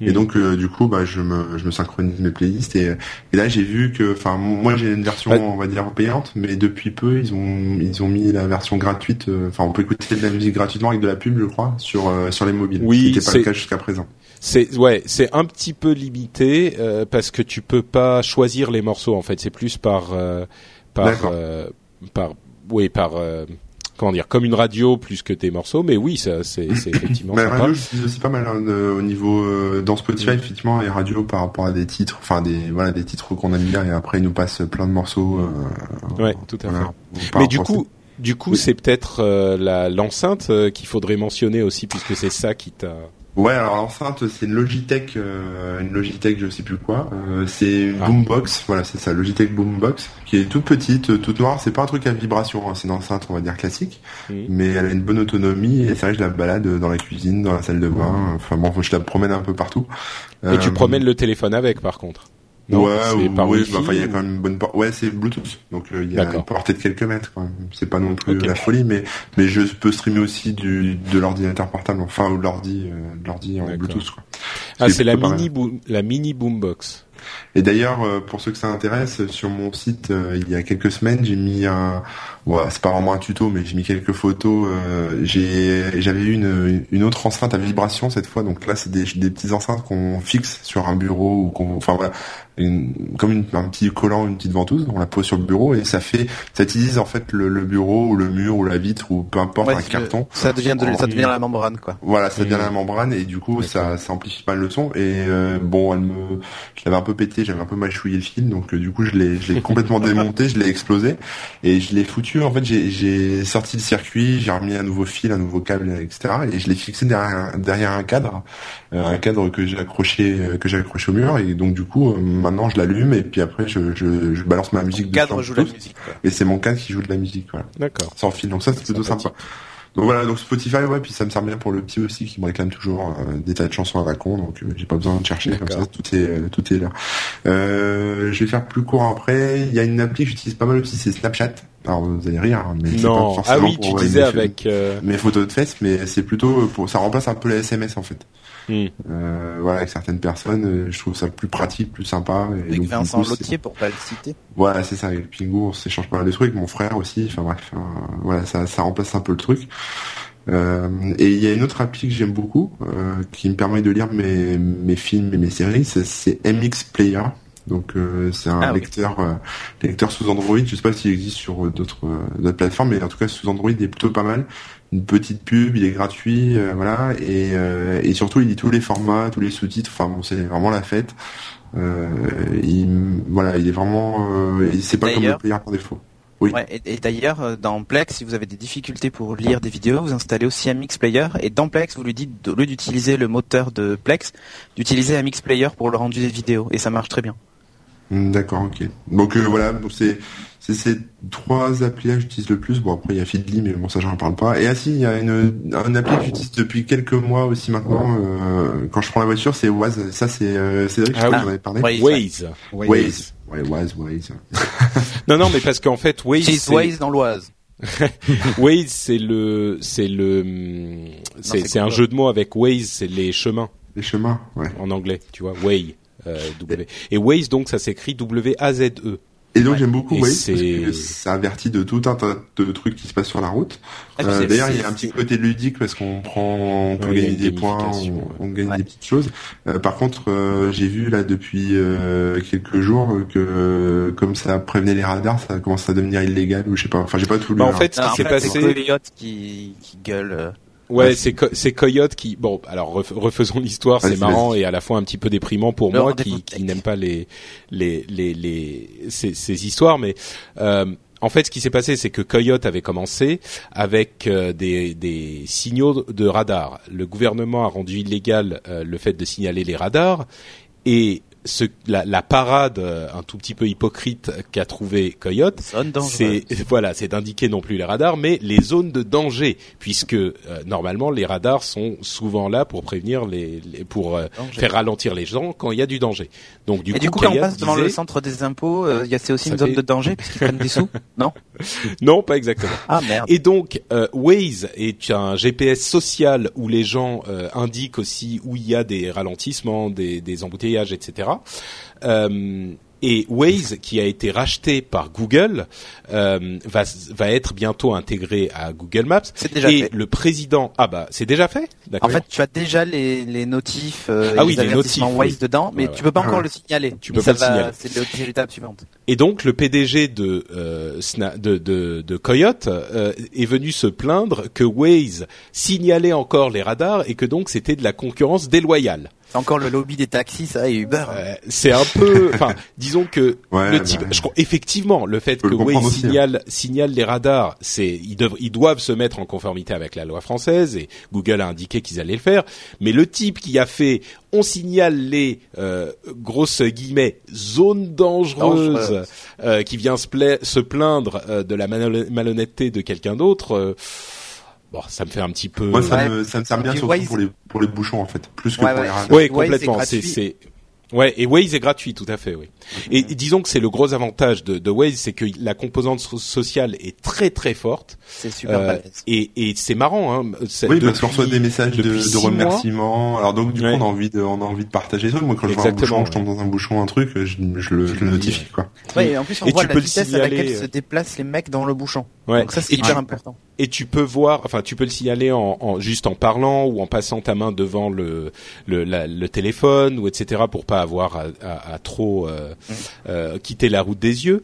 et donc euh, du coup, bah, je me, je me synchronise mes playlists et, et là j'ai vu que, enfin, moi j'ai une version, Ouais. on va dire payante, mais depuis peu ils ont, ils ont mis la version gratuite. euh, Enfin, on peut écouter de la musique gratuitement avec de la pub, je crois, sur euh, sur les mobiles. Oui, ce qui n'était pas c'est- le cas jusqu'à présent. C'est ouais, c'est un petit peu limité euh, parce que tu peux pas choisir les morceaux en fait. C'est plus par euh, par euh, par oui par euh, comment dire comme une radio plus que tes morceaux. Mais oui, ça c'est c'est effectivement Mais sympa. radio, c'est aussi pas mal hein, au niveau euh, dans Spotify, effectivement, les radios par rapport à des titres, enfin des voilà des titres qu'on aime bien et après ils nous passent plein de morceaux. euh, Ouais, tout à voilà, fait. Mais du à coup, du coup, Oui. c'est peut-être euh, la l'enceinte euh, qu'il faudrait mentionner aussi puisque c'est ça qui t'a. Ouais, alors l'enceinte, c'est une Logitech, euh, une Logitech, je sais plus quoi. Euh, c'est une Ah. boombox, voilà, c'est ça, Logitech boombox, qui est toute petite, euh, toute noire. C'est pas un truc à vibration, hein, c'est une enceinte, on va dire classique, mais elle a une bonne autonomie et c'est vrai que je la balade dans la cuisine, dans la salle de bain. Enfin bon, je la promène un peu partout. Et tu Euh, promènes le téléphone avec, par contre. Non, ouais, par oui, bah, il y a quand même une bonne Ouais, c'est Bluetooth, donc euh, il y a une portée de quelques mètres quand même. C'est pas non plus la folie, mais mais je peux streamer aussi du de l'ordinateur portable, enfin ou de l'ordi, euh, de l'ordi en. Bluetooth quoi. Ah, C'est la mini boom, la mini boombox. Et d'ailleurs, euh, pour ceux que ça intéresse, sur mon site, euh, il y a quelques semaines, j'ai mis un, c'est pas vraiment un tuto, mais j'ai mis quelques photos. euh, j'ai, j'avais eu une, une autre enceinte à vibration cette fois, donc là c'est des, des petites enceintes qu'on fixe sur un bureau ou qu'on, enfin voilà, une- comme une, un petit collant, une petite ventouse, on la pose sur le bureau et ça fait, ça utilise en fait le, le bureau ou le mur ou la vitre ou peu importe Ouais, un carton. Ça devient de, ça devient la membrane, quoi. Voilà, ça devient la membrane et du coup ça, ça amplifie pas le son et euh, bon elle me je l'avais un peu pété, j'avais un peu mâchouillé le fil donc euh, du coup je l'ai je l'ai complètement démonté, je l'ai explosé et je l'ai foutu en fait j'ai j'ai sorti le circuit, j'ai remis un nouveau fil, un nouveau câble etc et je l'ai fixé derrière un- derrière un cadre euh, un cadre que j'ai accroché euh, que j'ai accroché au mur et donc du coup euh, maintenant je l'allume et puis après je, je, je balance ma musique Le cadre joue la musique, quoi. et c'est mon cadre qui joue de la musique voilà D'accord. sans fil. Donc ça c'est plutôt sympa. Donc voilà, donc Spotify, ouais, puis ça me sert bien pour le petit aussi qui me réclame toujours euh, des tas de chansons à la con, donc euh, j'ai pas besoin de chercher comme ça, tout est euh, tout est là. Euh, je vais faire plus court après. Il y a une appli que j'utilise pas mal aussi, c'est Snapchat. Alors vous allez rire, hein, mais c'est pas Non. forcément Ah oui, pour tu envoyer disais mes- avec. euh, mes photos de fesses, mais c'est plutôt pour ça remplace un peu les SMS en fait. Euh, voilà, avec certaines personnes, euh, je trouve ça plus pratique, plus sympa. Et Avec donc, Vincent coup, pour pas le citer. voilà, c'est ça, avec Pingo, on s'échange pas mal de trucs, mon frère aussi, enfin bref, euh, voilà, ça, ça remplace un peu le truc. Euh, et il y a une autre appli que j'aime beaucoup, euh, qui me permet de lire mes, mes films et mes séries, c'est, c'est MX Player. Donc euh, c'est un Ah oui. lecteur euh, lecteur sous Android, je sais pas s'il existe sur euh, d'autres euh, plateformes, mais en tout cas sous Android il est plutôt pas mal. Une petite pub, il est gratuit, voilà, et, et surtout il lit tous les formats, tous les sous-titres, enfin bon c'est vraiment la fête. Il, voilà, il est vraiment, c'est pas comme le player par défaut. Oui. Ouais, et, et d'ailleurs, dans Plex, si vous avez des difficultés pour lire des vidéos, vous installez aussi un Mix Player. Et dans Plex, vous lui dites, au lieu d'utiliser le moteur de Plex, d'utiliser un Mix Player pour le rendu des vidéos. Et ça marche très bien. Hmm, D'accord, ok. Donc euh, voilà, donc c'est c'est ces trois applis que j'utilise le plus. Bon après il y a Feedly, mais bon ça j'en parle pas. Et ah si, il y a une une appli que j'utilise depuis quelques mois aussi maintenant. euh, quand je prends la voiture, c'est Waze. Ça c'est euh, Cédric, je Ah crois oui. que j'en avais parlé. Ouais, Waze. Waze. Ouais, Waze, Waze. Non, non, mais parce qu'en fait, Waze, c'est- Waze dans l'Oise. Waze, c'est le, c'est le, c'est c'est un jeu de mots avec Waze, c'est les chemins Les chemins, ouais. en anglais, tu vois, Way. Euh, w. Et Waze, donc, ça s'écrit W-A-Z-E. Et donc Ouais. j'aime beaucoup Waze parce que ça avertit de tout un tas de trucs qui se passent sur la route. Ah, Euh, D'ailleurs, il y a un petit côté ludique parce qu'on prend, on peut Ouais, gagner des points, on, on gagne Ouais. des petites choses. Euh, par contre, euh, j'ai vu là depuis euh, quelques jours que euh, comme ça prévenait les radars, ça commence à devenir illégal ou je sais pas. Enfin, j'ai pas tout lu. Bah, en hein. fait, ce qui s'est passé, c'est Coyote qui, qui gueule. Ouais, c'est Co- c'est Coyote qui bon alors ref- refaisons l'histoire, c'est marrant et à la fois un petit peu déprimant pour moi qui, qui n'aime pas les les les les ces, ces histoires mais euh, en fait, ce qui s'est passé, c'est que Coyote avait commencé avec euh, des, des signaux de radar. Le gouvernement a rendu illégal euh, le fait de signaler les radars et ce, la, la parade euh, un tout petit peu hypocrite qu'a trouvé Coyote, c'est voilà, c'est d'indiquer non plus les radars, mais les zones de danger, puisque euh, normalement les radars sont souvent là pour prévenir les, les- pour euh, faire ralentir les gens quand il y a du danger. Donc du Et coup, du coup, quand on passe devant le centre des impôts, euh, il y a c'est aussi une zone fait- de danger puisqu'ils prennent des sous. Non? Non, pas exactement. Ah merde. Et donc, euh, Waze est un GPS social où les gens euh, indiquent aussi où il y a des ralentissements, des, des embouteillages, etc. Euh, et Waze, qui a été racheté par Google, euh, va, va être bientôt intégré à Google Maps. C'est déjà et fait. le président, ah bah, c'est déjà fait. En fait, tu as déjà les, les notifs, euh, Ah oui, les notifs, Waze oui. dedans, mais Ouais, tu peux pas ouais. encore le signaler. Tu Mais peux ça pas le signaler. C'est le- c'est l'étape suivante. Et donc le PDG de euh, de, de, de Coyote euh, est venu se plaindre que Waze signalait encore les radars et que donc c'était de la concurrence déloyale. C'est encore le lobby des taxis, ça, et Uber. Euh, c'est un peu, enfin, disons que Ouais, le bah, type, je crois effectivement le fait que le Waze aussi, hein. signale signale les radars, c'est ils doivent ils doivent se mettre en conformité avec la loi française et Google a indiqué qu'ils allaient le faire. Mais le type qui a fait on signale les euh, grosses guillemets zones dangereuses euh, qui vient se, pla- se plaindre euh, de la malhon- malhonnêteté de quelqu'un d'autre. euh, bon, ça me fait un petit peu. Moi, ça, Ouais. me, ça me sert bien surtout pour les pour les bouchons en fait, plus que Ouais, pour ouais. les radars. Est complètement. C'est, ouais, et Waze est gratuit, tout à fait, oui. Et disons que c'est le gros avantage de, de Waze, c'est que la composante so- sociale est très très forte. C'est super Euh, et, et c'est marrant, hein. Oui, parce qu'on reçoit des messages de, mois. remerciements. Alors donc du Ouais. coup, on a envie de, on a envie de partager trucs. Moi, quand je vois un bouchon, je tombe dans un bouchon, un truc, je, je le, je le notifie quoi. Ouais, et en plus, on et voit tu la vitesse à laquelle se euh. déplacent les mecs dans le bouchon. Ouais. Donc ça, c'est hyper tu- important. Et tu peux voir, enfin, tu peux le signaler en, en- juste en parlant ou en passant ta main devant le le, la- le téléphone ou etc. pour pas avoir à, à- à trop euh, euh, quitter la route des yeux.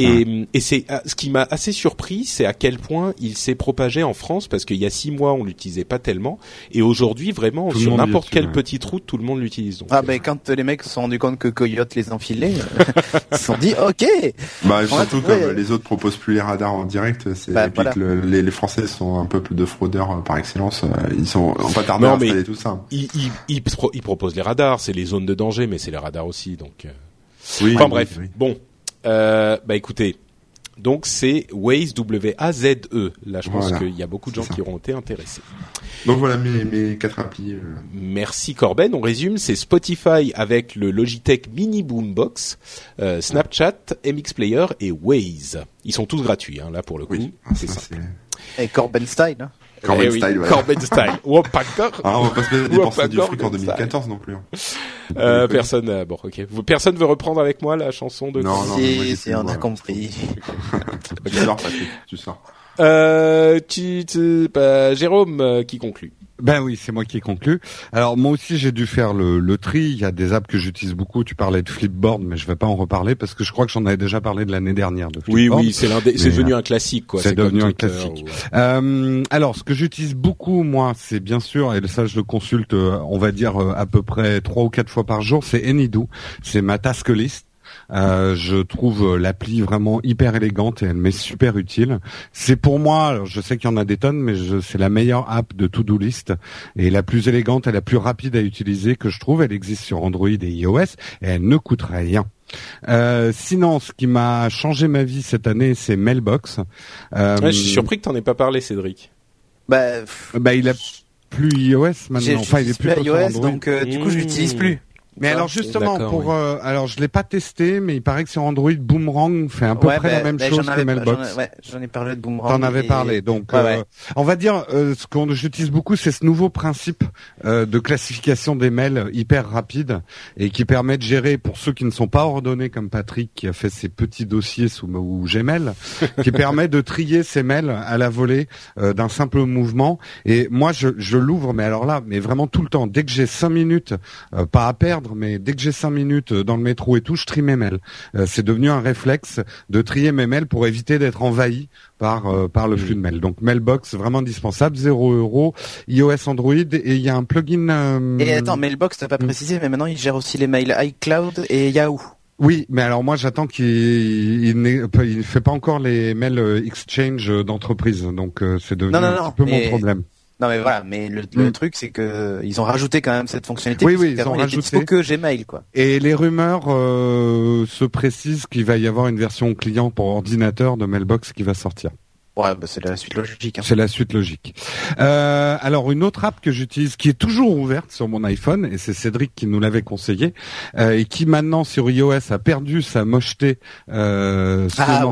Et, et c'est ah, ce qui m'a assez surpris, c'est à quel point il s'est propagé en France parce qu'il y a six mois on l'utilisait pas tellement et aujourd'hui vraiment Tout sur n'importe quelle ouais. petite route tout le monde l'utilise. Donc, Ah ben quand les mecs se sont rendus compte que Coyote les enfilait, ils se sont dit ok. Bah surtout comme les autres proposent plus les radars en direct, c'est Bah, voilà. le- les, les Français sont un peuple de fraudeurs euh, par excellence. euh, Ils sont à mais- installer tout ça. il, il, il pro- il propose les radars, c'est les zones de danger, mais c'est les radars aussi. Donc, euh, Oui. enfin oui, bref, oui. bon, euh, bah écoutez, donc c'est Waze W A Z E. Là, je pense Voilà. qu'il y a beaucoup de gens qui auront été intéressés. Donc voilà mes, mes quatre applis. euh. Merci Corben. On résume, c'est Spotify avec le Logitech Mini Boombox, euh, Snapchat, MX Player et Waze. Ils sont tous gratuits, hein, là pour le coup. Oui. Ah, c'est ça, ça. Et Corben style. hein. Corben Eh oui, style, voilà. Corben style. Oh. Ah, on va pas se dépenser du fric en Corben style. 2014 non plus. hein. Euh, personne, euh, bon, ok. Personne veut reprendre avec moi la chanson de. Non, non, Si, si, on a compris. Tu sors, Patrick, tu sors. Euh, tu, tu- bah, Jérôme euh, qui conclut. Ben oui, c'est moi qui ai conclu. Alors moi aussi j'ai dû faire le, le tri. Il y a des apps que j'utilise beaucoup. Tu parlais de Flipboard, mais je vais pas en reparler parce que je crois que j'en avais déjà parlé de l'année dernière de Oui, Flipboard. oui, c'est devenu un classique, quoi. c'est devenu un classique. ou- Euh, alors, ce que j'utilise beaucoup, moi, c'est bien sûr, et ça je le consulte, euh, on va dire euh, à peu près trois ou quatre fois par jour, c'est Anydo. C'est ma task list. Euh, je trouve euh, l'appli vraiment hyper élégante et elle m'est super utile. C'est pour moi, alors, je sais qu'il y en a des tonnes, mais je- c'est la meilleure app de to-do list et la plus élégante et la plus rapide à utiliser que je trouve. Elle existe sur Android et iOS et elle ne coûte rien. Euh, sinon, ce qui m'a changé ma vie cette année, c'est Mailbox. Euh, Ouais, je suis surpris que t'en aies pas parlé, Cédric. Bah, pff, bah, il a plus iOS maintenant. Enfin, il est plus, iOS, donc euh, du coup je Mmh. l'utilise plus. Mais alors justement, pour euh, alors je l'ai pas testé, mais il paraît que sur Android, Boomerang fait à peu près la bah, même bah, chose que Mailbox. Ouais, j'en ai parlé de Boomerang. T'en avais parlé, donc euh, on va dire euh, ce qu'on j'utilise beaucoup, c'est ce nouveau principe de classification des mails hyper rapide et qui permet de gérer pour ceux qui ne sont pas ordonnés comme Patrick qui a fait ses petits dossiers sous ou Gmail, qui permet de trier ses mails à la volée d'un simple mouvement. Et moi, je, je l'ouvre, mais alors là, mais vraiment tout le temps, dès que j'ai cinq minutes, pas à perdre mais dès que j'ai cinq minutes euh, dans le métro et tout, je trie mes mails. Euh, c'est devenu un réflexe de trier mes mails pour éviter d'être envahi par euh, par le flux de mails. Donc Mailbox vraiment indispensable, 0 euros, iOS, Android et il y a un plugin. Et attends, Mailbox t'as pas hmm. précisé, mais maintenant il gère aussi les mails iCloud et Yahoo. Oui, mais alors moi j'attends qu'il il, ne fait pas encore les mails Exchange d'entreprise, donc c'est devenu un petit peu mon problème. Non mais voilà, mais le, mm. truc c'est que ils ont rajouté quand même cette fonctionnalité. Oui oui, ils ont rajouté que Gmail quoi. Et les rumeurs euh, se précisent qu'il va y avoir une version client pour ordinateur de Mailbox qui va sortir. Ouais, bah c'est la suite logique. Hein. C'est la suite logique. Euh, alors une autre app que j'utilise, qui est toujours ouverte sur mon iPhone, et c'est Cédric qui nous l'avait conseillé, euh, et qui maintenant sur iOS a perdu sa mocheté euh, ah,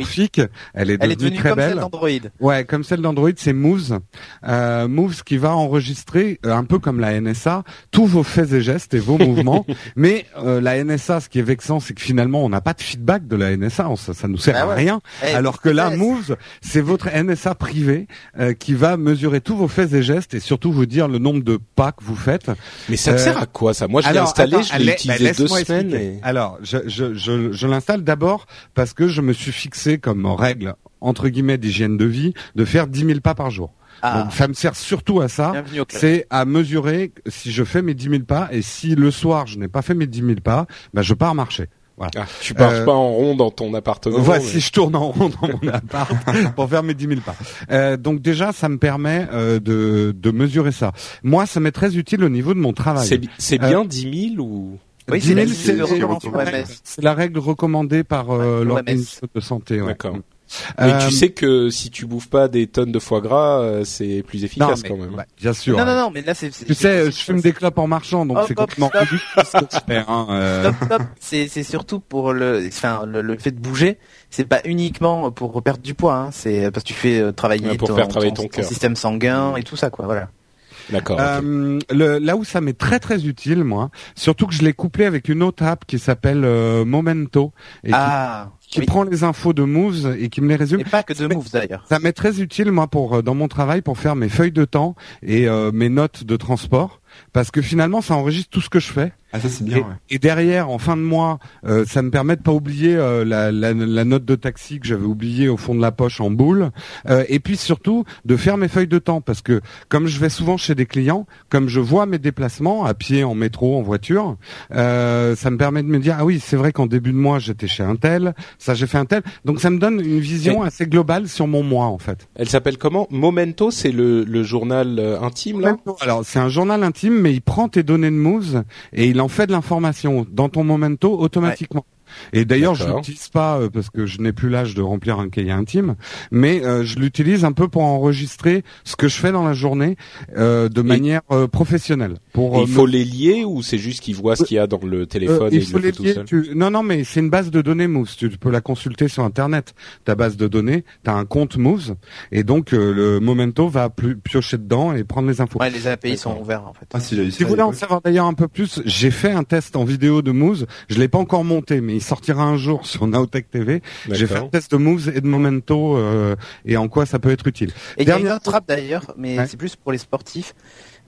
Elle est devenue, très comme belle. Celle d'Android. Ouais, comme celle d'Android, c'est Moves. Euh, Moves qui va enregistrer euh, un peu comme la NSA tous vos faits et gestes et vos mouvements. Mais euh, la NSA, ce qui est vexant, c'est que finalement on n'a pas de feedback de la NSA, ça, ça nous sert bah à rien. Eh, alors que là, Moves, c'est votre NSA privé euh, qui va mesurer tous vos faits et gestes et surtout vous dire le nombre de pas que vous faites. Mais ça sert à quoi ça? Moi je l'ai installé, je l'ai utilisé bah, deux semaines. Alors je, je, je, je l'installe d'abord parce que je me suis fixé comme règle entre guillemets d'hygiène de vie de faire 10 000 pas par jour. Ah. Donc ça me sert surtout à ça, c'est à mesurer si je fais mes 10 000 pas et si le soir je n'ai pas fait mes 10 000 pas, bah je pars marcher. Voilà. Ah, tu pars euh, pas en rond dans ton appartement. Voici, je tourne en rond dans mon appart pour faire mes 10 000 pas. Euh, donc déjà, ça me permet euh, de, de mesurer ça. Moi, ça m'est très utile au niveau de mon travail. C'est euh, bien 10 000 ou? Oui, 10 000, c'est la règle recommandée par euh, l'organisme de santé. Ouais. D'accord. Mais tu euh, sais que si tu bouffes pas des tonnes de foie gras, euh, c'est plus efficace quand même. Bah, bien sûr. Non, non, non, mais là c'est. Tu sais, je fume des clopes en marchant, donc c'est complètement hein, euh. C'est c'est surtout pour le, enfin le, fait de bouger. C'est pas uniquement pour perdre du poids, hein, c'est parce que tu fais travailler pour ton, faire travailler ton, système sanguin et tout ça, quoi. Voilà. D'accord. Euh, là où ça m'est très très utile, moi, surtout que je l'ai couplé avec une autre app qui s'appelle Momento et ah qui prend les infos de Moves et qui me les résume. Et pas que de Moves d'ailleurs. Ça m'est très utile moi pour euh, dans mon travail pour faire mes feuilles de temps et euh, mes notes de transport parce que finalement ça enregistre tout ce que je fais ah ça c'est bien. Et, ouais. et, derrière, en fin de mois, euh, ça me permet de pas oublier euh, la, la, la, note de taxi que j'avais oubliée au fond de la poche en boule. Euh, et puis surtout de faire mes feuilles de temps parce que comme je vais souvent chez des clients, comme je vois mes déplacements à pied, en métro, en voiture, euh, ça me permet de me dire ah oui c'est vrai qu'en début de mois j'étais chez un tel, ça j'ai fait un tel. Donc ça me donne une vision assez globale sur mon mois en fait. Elle s'appelle comment? Momento, c'est le, le journal euh, intime là? Alors c'est un journal intime, mais il prend tes données de moves et il en fait de l'information dans ton momento automatiquement. Et d'ailleurs, je l'utilise pas euh, parce que je n'ai plus l'âge de remplir un cahier intime, mais euh, je l'utilise un peu pour enregistrer ce que je fais dans la journée euh, de manière euh, professionnelle. Pour, il faut les lier ou c'est juste qu'il voit ce qu'il y a dans le téléphone et il, faut le les lier, tu... Non, non, mais c'est une base de données Moves. Tu peux la consulter sur Internet. Ta base de données, tu as un compte Moves et donc le Momento va piocher dedans et prendre les infos. Ouais, les API sont ouverts en fait. Ah, si, si vous voulez en savoir d'ailleurs un peu plus, j'ai fait un test en vidéo de Moves. Je l'ai pas encore monté, mais sortira un jour sur Nowtech TV. J'ai fait un test de moves et de momento euh, et en quoi ça peut être utile. Et Dernière... il y a une autre d'ailleurs, mais c'est plus pour les sportifs.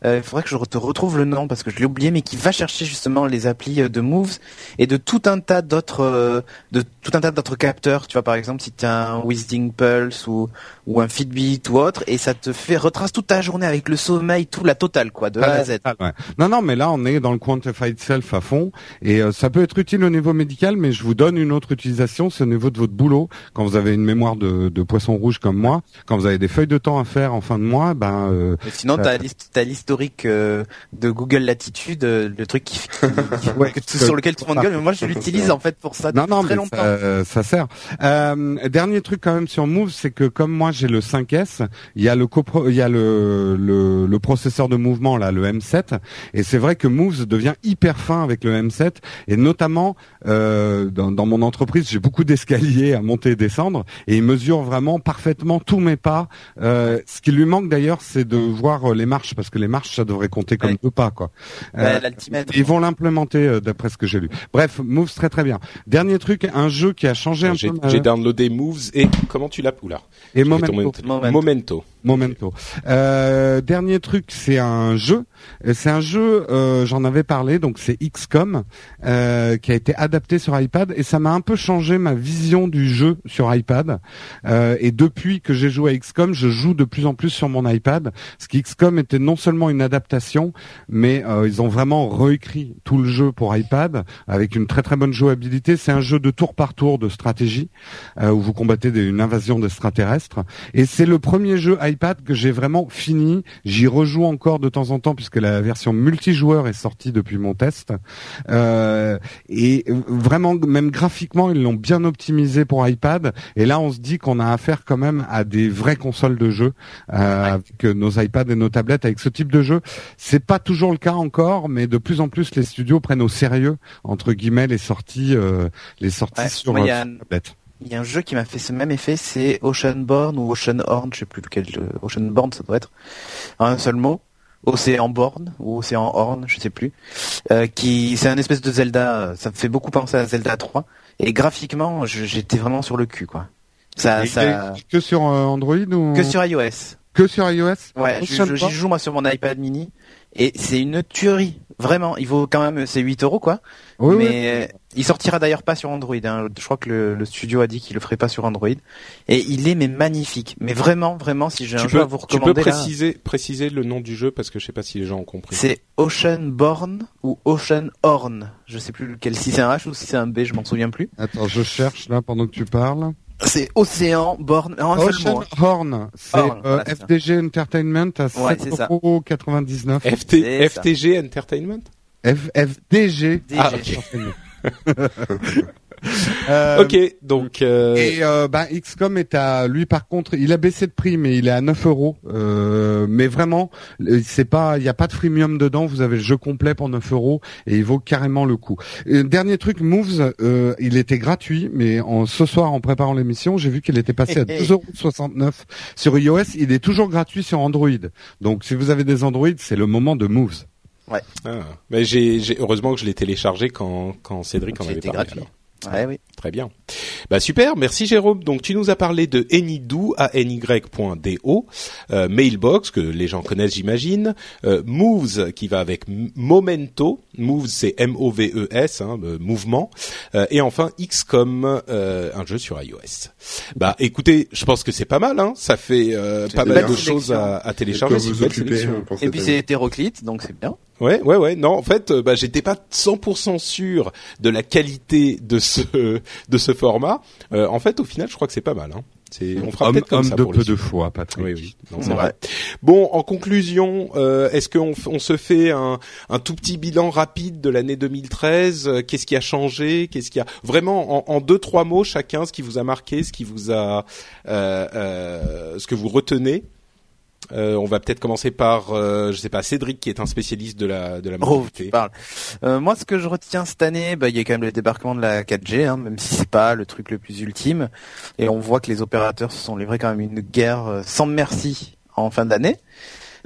Euh, il faudrait que je te retrouve le nom parce que je l'ai oublié, mais qui va chercher justement les applis euh, de Moves et de tout un tas d'autres, euh, de tout un tas d'autres capteurs. Tu vois, par exemple, si tu as un Wheezing Pulse ou ou un Fitbit ou autre, et ça te fait retrace toute ta journée avec le sommeil, tout la totale, quoi, de A à Z. Non, non, mais là, on est dans le quantified self à fond, et ça peut être utile au niveau médical, mais je vous donne une autre utilisation, c'est au niveau de votre boulot. Quand vous avez une mémoire de, de poisson rouge comme moi, quand vous avez des feuilles de temps à faire en fin de mois, ben. sinon, ta liste, ta liste euh, de Google Latitude, euh, le truc qui, qui- Ouais, que- sur lequel tout le monde gueule. Mais moi, je l'utilise en fait pour ça Non, depuis non, très mais longtemps. ça, euh, ça sert. Euh, dernier truc quand même sur Move, c'est que comme moi j'ai le 5S, il y a le copro- il y a le, le le processeur de mouvement là, le M7, et c'est vrai que Move devient hyper fin avec le M7, et notamment dans, dans mon entreprise, j'ai beaucoup d'escaliers à monter et descendre, et il mesure vraiment parfaitement tous mes pas. Euh, ce qui lui manque d'ailleurs, c'est de voir les marches, parce que les marches ça devrait compter comme Ouais. deux pas quoi. Bah, Euh, L'altimètre. ils vont l'implémenter euh, d'après ce que j'ai lu. Bref, Moves très très bien. Dernier truc, un jeu qui a changé un peu. j'ai downloadé Moves et comment tu l'appelles Oula? et Momento. Momento. Momento. Euh, dernier truc, c'est un jeu. Euh, C'est un jeu, euh, j'en avais parlé, donc c'est XCOM, euh, qui a été adapté sur iPad, et ça m'a un peu changé ma vision du jeu sur iPad. Euh, et depuis que j'ai joué à XCOM, je joue de plus en plus sur mon iPad, parce qu'XCOM était non seulement une adaptation, mais euh, ils ont vraiment réécrit tout le jeu pour iPad, avec une très très bonne jouabilité. C'est un jeu de tour par tour de stratégie, euh, où vous combattez des- une invasion d'extraterrestres. Et c'est le premier jeu iPad que j'ai vraiment fini. J'y rejoue encore de temps en temps puisque la version multijoueur est sortie depuis mon test. Euh, et vraiment, même graphiquement, ils l'ont bien optimisé pour iPad. Et là, on se dit qu'on a affaire quand même à des vraies consoles de jeu euh, avec nos iPads et nos tablettes avec ce type de jeu. C'est pas toujours le cas encore, mais de plus en plus, les studios prennent au sérieux entre guillemets les sorties, euh, les sorties Ouais, sur, il y euh, un- y a un jeu qui m'a fait ce même effet, c'est Oceanborn ou Oceanhorn, je sais plus lequel. euh, Oceanborn, ça doit être en un seul mot. Océan Born ou Océan Horn, je sais plus. Euh, qui, c'est un espèce de Zelda. Ça me fait beaucoup penser à Zelda 3. Et graphiquement, j'étais vraiment sur le cul, quoi. Ça, ça, que sur Android ou? Que sur iOS. Que sur iOS Ouais, je- je- j'y joue moi sur mon iPad mini et c'est une tuerie. Vraiment, il vaut quand même c'est 8 euros quoi. Oui, oui. mais euh, il sortira d'ailleurs pas sur Android. Hein. Je crois que le, le studio a dit qu'il le ferait pas sur Android. Et il est mais magnifique. Mais vraiment, vraiment, si j'ai un Tu jeu peux, à vous tu peux recommander là, préciser, préciser le nom du jeu parce que je sais pas si les gens ont compris. c'est Oceanborn ou Oceanhorn. Je sais plus lequel. Si c'est un H ou si c'est un B, je m'en souviens plus. Attends, je cherche là pendant que tu parles. C'est Océan Born. Seul Ocean mot. hein. Horn, c'est Horn, euh, voilà. FDG Entertainment à Ouais, c'est ça. 7,99€. FT. FTG Entertainment? F- FDG. Ah, DG. Euh, Ok, donc euh, Et euh, bah, XCOM est à lui par contre, il a baissé de prix, mais il est à 9 euros. Euh, mais vraiment, euh, c'est pas, il n'y a pas de freemium dedans. Vous avez le jeu complet pour 9 euros et il vaut carrément le coup. Et dernier truc, Moves, euh, il était gratuit, mais en, ce soir en préparant l'émission, j'ai vu qu'il était passé à 2,69€ sur iOS. Il est toujours gratuit sur Android. Donc si vous avez des Android, c'est le moment de Moves. ah, mais j'ai, j'ai- heureusement que je l'ai téléchargé quand quand Cédric en avait parlé. gratuit. alors. Ouais, oui. Très bien. Bah super, merci Jérôme. Donc tu nous as parlé de Anydo à ny.do, euh, Mailbox que les gens connaissent j'imagine, euh, Moves qui va avec Momento, Moves c'est M O V E S, hein, euh, mouvement, euh, et enfin XCOM, euh, un jeu sur iOS. Bah écoutez, je pense que c'est pas mal, hein. Ça fait euh, pas mal de choses à, à télécharger. c'est une vous Et puis c'est hétéroclite, donc c'est bien. Ouais, ouais, ouais. Non, en fait, euh, bah, j'étais pas 100% sûr de la qualité de ce de ce format. Euh, en fait, au final, je crois que c'est pas mal. Hein. C'est, on fera Homme, peut-être comme homme ça de pour peu les de foi, Patrick. Oui, oui. Non, c'est Ouais. vrai. Bon, en conclusion, euh, est-ce qu'on on se fait un, un tout petit bilan rapide de l'année 2013 Euh, Qu'est-ce qui a changé? Qu'est-ce qui a vraiment en, en deux trois mots chacun ce qui vous a marqué, ce qui vous a, euh, euh, ce que vous retenez? Euh, on va peut-être commencer par, euh, je sais pas, Cédric qui est un spécialiste de la de la Oh, mobilité. tu parles. Euh, moi, ce que je retiens cette année, bah, il y a quand même le débarquement de la 4G, hein, même si c'est pas le truc le plus ultime. Et on voit que les opérateurs se sont livrés quand même une guerre euh, sans merci en fin d'année.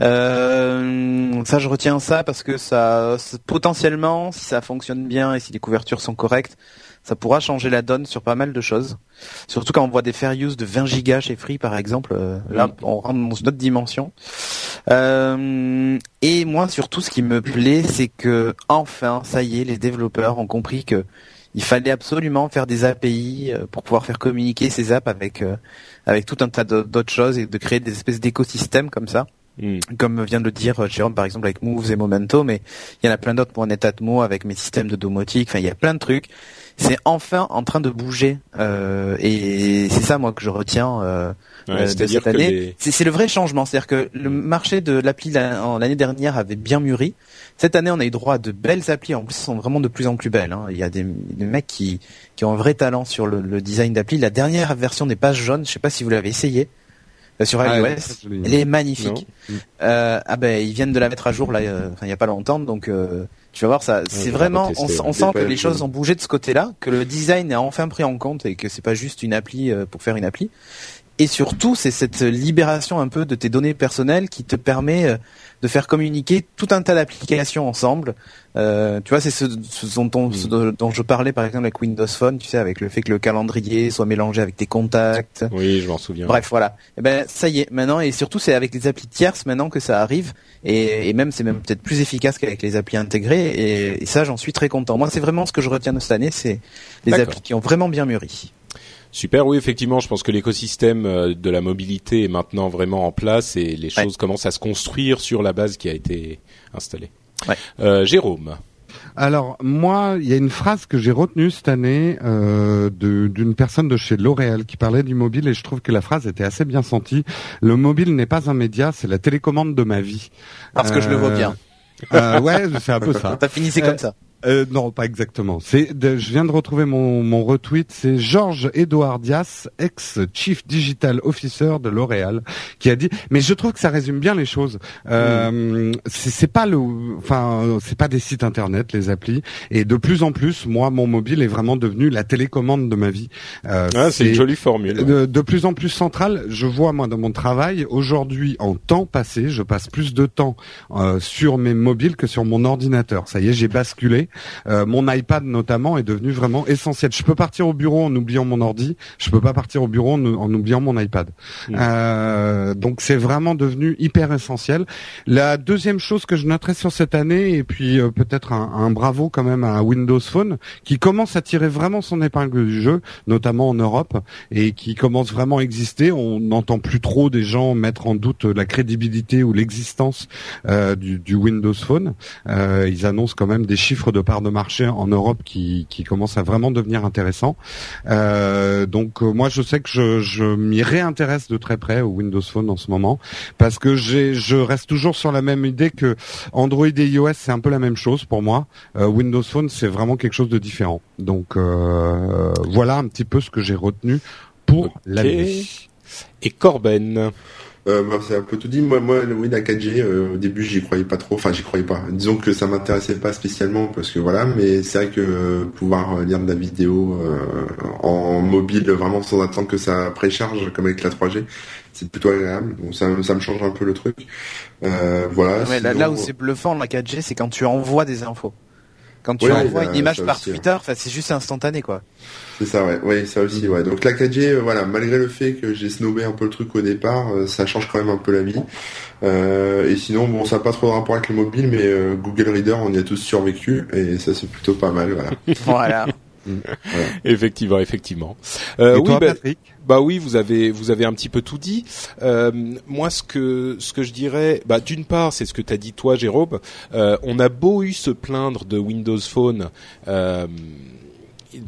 Euh, ça, je retiens ça parce que ça, potentiellement, si ça fonctionne bien et si les couvertures sont correctes, ça pourra changer la donne sur pas mal de choses. Surtout quand on voit des fair use de 20 gigas chez Free, par exemple. euh, là, Mm. on rentre dans une autre dimension. Euh, et moi, surtout, ce qui me plaît, c'est que enfin, ça y est, les développeurs ont compris que il fallait absolument faire des API euh, pour pouvoir faire communiquer ces apps avec avec tout un tas d'autres choses et de créer des espèces d'écosystèmes comme ça. Hmm. Comme vient de le dire euh, Jérôme par exemple avec Moves et Momento, mais il y en a plein d'autres pour Netatmo avec mes systèmes de domotique. Enfin, il y a plein de trucs. C'est enfin en train de bouger euh, et c'est ça moi que je retiens euh, Ouais, euh, de cette année. les- C'est le vrai changement, c'est-à-dire que le marché de l'appli l'année dernière avait bien mûri. Cette année, on a eu droit à de belles applis. En plus, elles sont vraiment de plus en plus belles. hein. Il y a des, des mecs qui, qui ont un vrai talent sur le, le design d'appli. La dernière version des pages jaunes, je sais pas si vous l'avez essayé sur Ah, iOS. Elle est magnifique. Non. Euh, ah ben ils viennent de la mettre à jour là, euh, il y a pas longtemps, donc euh, tu vas voir ça. C'est vraiment, on, on sent que les choses chose. ont bougé de ce côté-là, que le design est enfin pris en compte et que c'est pas juste une appli euh, pour faire une appli. Et surtout, c'est cette libération un peu de tes données personnelles qui te permet euh, de faire communiquer tout un tas d'applications ensemble. Euh, tu vois, c'est ce, ce dont, ce je parlais par exemple avec Windows Phone, tu sais, avec le fait que le calendrier soit mélangé avec tes contacts. Oui, je m'en souviens. Bref, voilà. Eh ben ça y est, maintenant et surtout c'est avec les applis tierces maintenant que ça arrive et, et même c'est même peut-être plus efficace qu'avec les applis intégrées et, et ça j'en suis très content. Moi c'est vraiment ce que je retiens de cette année, c'est les applis qui ont vraiment bien mûri. Super, oui, effectivement, je pense que l'écosystème euh, de la mobilité est maintenant vraiment en place et les Ouais. choses commencent à se construire sur la base qui a été installée. Ouais. Euh, Jérôme. Alors moi, il y a une phrase que j'ai retenue cette année euh, de- d'une personne de chez L'Oréal qui parlait du mobile et je trouve que la phrase était assez bien sentie. Le mobile n'est pas un média, c'est la télécommande de ma vie. Parce que je le vois bien. Euh, ouais, c'est un peu ça. T'as fini c'est Euh, comme ça. Euh, non, pas exactement. C'est, je viens de retrouver mon, mon retweet. C'est Georges Edouard Dias, ex-chief digital officer de L'Oréal, qui a dit. Mais je trouve que ça résume bien les choses. Euh, c'est, c'est pas le, enfin, c'est pas des sites internet, les applis. Et de plus en plus, moi, mon mobile est vraiment devenu la télécommande de ma vie. Euh, Ah, c'est une jolie formule. de, de plus en plus centrale. Je vois moi dans mon travail aujourd'hui en temps passé, je passe plus de temps euh, sur mes mobiles que sur mon ordinateur. Ça y est, j'ai basculé. Euh, mon iPad notamment est devenu vraiment essentiel. Je peux partir au bureau en oubliant mon ordi, je peux pas partir au bureau en, en oubliant mon iPad. Mm. Euh, donc c'est vraiment devenu hyper essentiel. La deuxième chose que je noterais sur cette année, et puis euh, peut-être un, un bravo quand même à Windows Phone, qui commence à tirer vraiment son épingle du jeu, notamment en Europe, et qui commence vraiment à exister. On n'entend plus trop des gens mettre en doute la crédibilité ou l'existence euh, du, du Windows Phone. Euh, ils annoncent quand même des chiffres de part de marché en Europe qui, qui commencent à vraiment devenir intéressants. Euh, donc euh, moi je sais que je, je m'y réintéresse de très près au Windows Phone en ce moment parce que j'ai je reste toujours sur la même idée que Android et iOS c'est un peu la même chose pour moi. Euh, Windows Phone c'est vraiment quelque chose de différent. Donc euh, voilà un petit peu ce que j'ai retenu pour Ok. l'année. Et Corben? Euh, bah, c'est un peu tout dit. Moi, moi, le- oui, la 4G, euh, au début, j'y croyais pas trop. Enfin, j'y croyais pas. Disons que ça m'intéressait pas spécialement parce que voilà. Mais c'est vrai que euh, pouvoir euh, lire de la vidéo euh, en mobile, vraiment sans attendre que ça précharge, comme avec la 3G, c'est plutôt agréable. Donc ça, ça me change un peu le truc. Voilà. Ouais, là, Sinon, là où c'est bluffant la 4G, c'est quand tu envoies des infos. Quand tu Ouais, envoies une image par aussi, Twitter, c'est juste instantané quoi. C'est ça, ouais. Ouais, ça aussi, ouais. Donc la 4G, euh, voilà, malgré le fait que j'ai snobé un peu le truc au départ, euh, ça change quand même un peu la vie. Euh, et sinon, bon, ça n'a pas trop de rapport avec le mobile, mais euh, Google Reader, on y a tous survécu, et ça c'est plutôt pas mal, voilà. voilà. Effectivement, effectivement. Euh, et oui, toi bah, Patrick? Bah oui, vous avez vous avez un petit peu tout dit. Euh, moi, ce que ce que je dirais, bah d'une part, c'est ce que t'as dit toi, Jérôme. Euh, on a beau eu se plaindre de Windows Phone. Euh,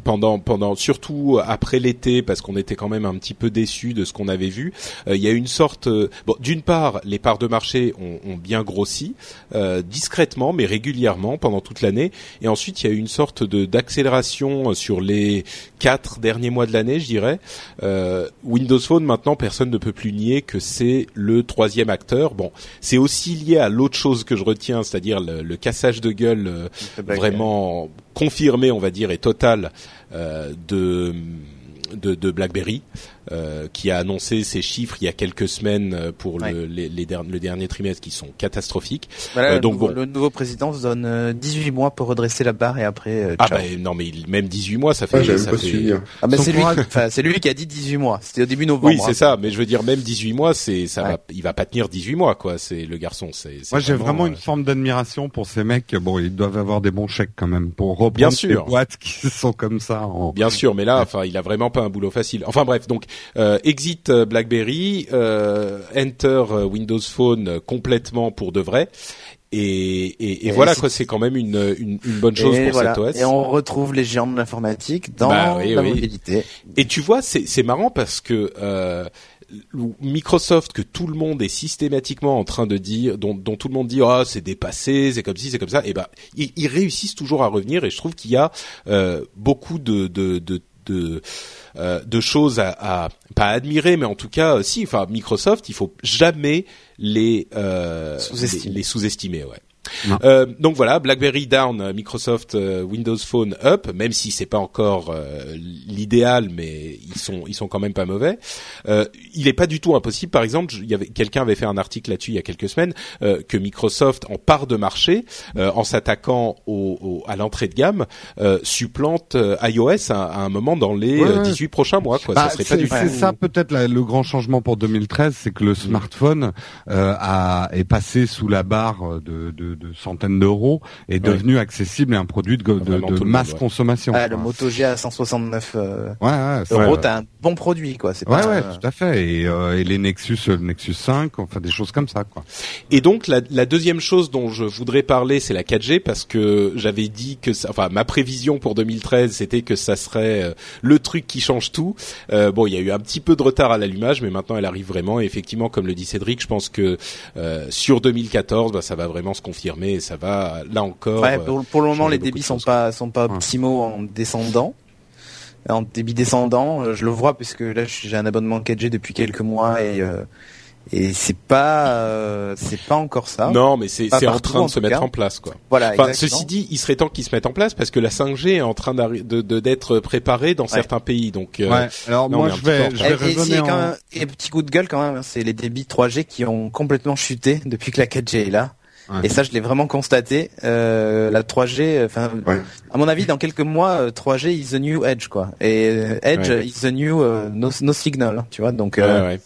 pendant pendant surtout après l'été parce qu'on était quand même un petit peu déçus de ce qu'on avait vu Euh, il y a une sorte euh, bon d'une part les parts de marché ont, ont bien grossi euh, discrètement mais régulièrement pendant toute l'année et ensuite il y a eu une sorte de d'accélération sur les quatre derniers mois de l'année je dirais. Euh, Windows Phone maintenant personne ne peut plus nier que c'est le troisième acteur. Bon c'est aussi lié à l'autre chose que je retiens c'est-à-dire le, le cassage de gueule euh, vraiment confirmé, on va dire, et total euh, de, de de BlackBerry, euh, qui a annoncé ses chiffres il y a quelques semaines euh, pour Ouais. le, les, les der- le dernier trimestre qui sont catastrophiques. Voilà, Euh, le donc nouveau- bon. le nouveau président se donne euh, 18 mois pour redresser la barre et après euh, Ah bah non mais il, même 18 mois ça fait Ouais, j'avais ça fait- suivi. hein. Ah Son c'est lui, c'est lui qui a dit 18 mois. C'était au début novembre. Oui, hein. c'est ça, mais je veux dire même 18 mois, c'est ça Ouais. va il va pas tenir 18 mois quoi, c'est le garçon, c'est c'est Moi, j'ai vraiment euh, une forme d'admiration pour ces mecs. Bon, ils doivent avoir des bons chèques quand même pour reprendre Bien des sûr. boîtes qui sont comme ça. En... Bien sûr, mais là, enfin, il a vraiment pas pas un boulot facile. Enfin bref, donc euh, exit euh, BlackBerry, euh, enter euh, Windows Phone complètement pour de vrai. Et, et, et, Et voilà quoi, c'est quand même une, une, une bonne chose et pour voilà. cet OS. Et on retrouve les géants de l'informatique dans Bah oui, la oui. mobilité. Et tu vois, c'est marrant parce que euh, Microsoft, que tout le monde est systématiquement en train de dire, dont, dont tout le monde dit, ah c'est dépassé, c'est comme ci, c'est comme ça, et ben ils, ils réussissent toujours à revenir. Et je trouve qu'il y a euh, beaucoup de de, de, de euh, de choses à, à pas admirer, mais en tout cas, euh, si, enfin Microsoft, il faut jamais les euh, Sous-estimer. les, les sous-estimer, ouais. Euh, donc voilà, BlackBerry down, euh, Microsoft euh, Windows Phone up, même si c'est pas encore euh, l'idéal, mais ils sont ils sont quand même pas mauvais. Euh, il est pas du tout impossible. Par exemple, je- il y avait quelqu'un avait fait un article là-dessus il y a quelques semaines euh, que Microsoft en part de marché euh, en s'attaquant au, au- à l'entrée de gamme euh, supplante euh, iOS à, à un moment dans les Ouais, euh, ouais. 18 prochains mois. Quoi. Bah, ça serait pas c'est du c'est tout. ça peut-être le grand changement pour 2013, c'est que le smartphone euh, a, est passé sous la barre de, de, de centaines d'euros est devenu accessible et un produit de, de, Vraiment de le masse monde, ouais. consommation. Ah, le Moto G à 169 euh, Ouais, ouais, c'est- euros, t'as un bon produit, quoi. C'est ouais, pas, ouais, euh, tout à fait. Et, euh, et les Nexus, le Nexus 5, enfin des choses comme ça, quoi. Et donc la, la deuxième chose dont je voudrais parler, c'est la 4G parce que j'avais dit que, ça, enfin ma prévision pour 2013, c'était que ça serait euh, le truc qui change tout. Euh, bon, il y a eu un petit peu de retard à l'allumage, mais maintenant elle arrive vraiment. Et effectivement, comme le dit Cédric, je pense que euh, sur 2014, bah, ça va vraiment se confirmer et ça va là encore. Ouais, euh, pour, pour le moment, changer les débits sont pas sont pas Ouais. optimaux en descendant. En débit descendant, euh, je le vois puisque là j'ai un abonnement 4G depuis quelques mois et euh, et c'est pas euh, c'est pas encore ça. Non, mais c'est en train de en se mettre cas. en place, quoi. Voilà. Enfin, ceci dit, il serait temps qu'ils se mettent en place parce que la 5G est en train de d'être préparée dans certains pays. Donc, euh, ouais. Alors moi, je en vais, je Et, vais et si, raisonner quand en... même, et petit coup de gueule quand même, hein, c'est les débits 3G qui ont complètement chuté depuis que la 4G est là. Ouais. Et ça, je l'ai vraiment constaté. Euh, la 3G, enfin, Ouais. à mon avis, dans quelques mois, euh, 3G is the new Edge, quoi. Et euh, Edge Ouais. is the new euh, no, no signal, tu vois. Donc, euh, ouais.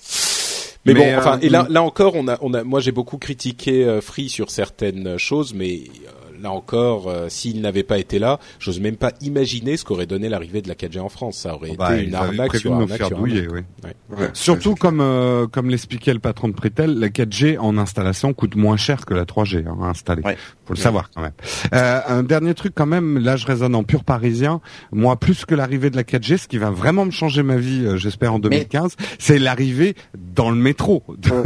Mais, Mais, bon, enfin, euh, et là, là encore, on a, on a, moi j'ai beaucoup critiqué euh, Free sur certaines choses, mais euh, là encore, euh, s'il n'avait pas été là, j'ose même pas imaginer ce qu'aurait donné l'arrivée de la 4G en France. Ça aurait Bah, été ils une arnaque sur arnaque faire sur douiller, arnaque. oui. Ouais. Surtout comme euh, comme l'expliquait le patron de Pritel, la 4G en installation coûte moins cher que la 3G hein, à installer. Ouais. Faut le savoir quand même. Euh, un dernier truc quand même, là je raisonne en pur parisien. Moi, plus que l'arrivée de la 4G, ce qui va vraiment me changer ma vie, euh, j'espère en 2015, c'est l'arrivée dans le métro.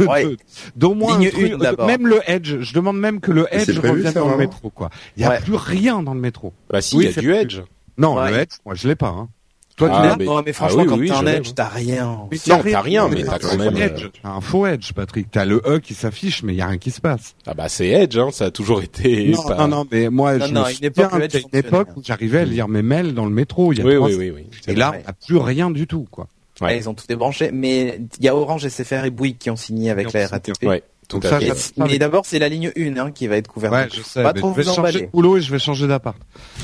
Ouais. D'au moins Ligne un truc- une, même le Edge. Je demande même que le Edge revienne dans le métro. Quoi. Il y a Ouais. plus rien dans le métro. Bah si, Oui, il y a c'est du. Edge. Non, Ouais. le Edge, moi je l'ai pas. Hein. Toi, Ah, tu l'as mais- oh, mais ah franchement, oui, quand oui, t'as un Edge, t'as rien. Mais Non, t'as rien, mais t'as quand même. Edge, euh, T'as un faux Edge, Patrick. T'as le E qui s'affiche, mais il y a rien qui se passe. Ah bah c'est Edge, hein, ça a toujours été. Non, pas- non, non, mais moi, Non, je non, me une souviens époque, a une où j'arrivais à lire mes mails dans le métro. Il y a Oui, oui, oui, oui. Et là, on n'a plus rien du tout, quoi. Ouais. Ouais, ils ont tout débranché, mais il y a Orange, SFR et Bouygues qui ont signé avec la signé. RATP. Ouais, Donc ça, ça- mais d'abord, c'est la ligne 1 hein, qui va être couverte. Ouais, je sais. Pas mais trop je vais vous changer emballer. de boulot et je vais changer d'appart.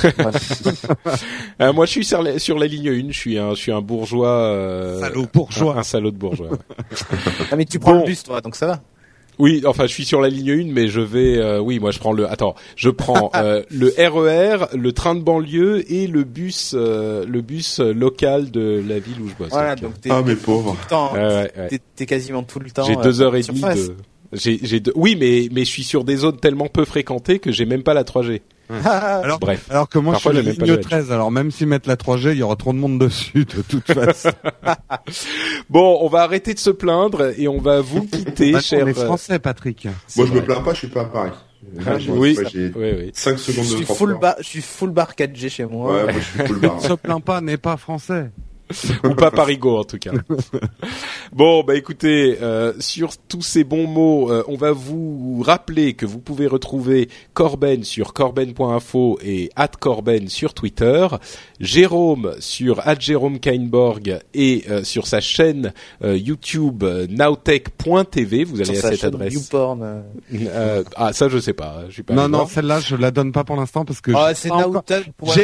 Euh, moi, je suis sur la, sur la ligne 1. Je suis un, je suis un bourgeois. Euh, Salaud bourgeois. Un, un salaud de bourgeois. Ah, mais tu prends Bon. le bus, toi, donc ça va. Oui, enfin, je suis sur la ligne 1, mais je vais. euh, oui, moi, je prends le. Attends, je prends euh, le RER, le train de banlieue et le bus, euh, le bus euh, local de la ville où je bosse. Voilà, Donc, donc t'es Ah, mais pauvre. euh, ouais, ouais, t'es- quasiment tout le temps. J'ai euh, deux heures et demie de. J'ai, j'ai deux- Oui, mais mais je suis sur des zones tellement peu fréquentées que j'ai même pas la 3G. Alors, Bref. alors que moi, Parfois, je suis même pas ligne Edge. 13. Alors même s'ils mettent la 3G, il y aura trop de monde dessus, de toute façon. Bon, on va arrêter de se plaindre et on va vous quitter, Bah, cher. on est euh, français, Patrick. c'est Moi, je me vrai. plains pas, je suis pas à Paris. J'ai- oui, j'ai oui, oui. 5 Je secondes de suis transport. full bar, je suis full bar 4G chez moi. Ouais, moi, je suis full bar. Ne se plaint pas, n'est pas français. Ou pas Parigo en tout cas. bon, bah écoutez, euh, sur tous ces bons mots, euh, on va vous rappeler que vous pouvez retrouver Corben sur corben.info et @corben sur Twitter, Jérôme sur Jérôme Kainborg et euh, sur sa chaîne euh, YouTube euh, nowtech.tv. Vous allez Sur à sa cette adresse. YouPorn. euh. Euh, ah, ça je sais pas. Je suis pas Non, non, celle-là, je la donne pas pour l'instant parce que Ah,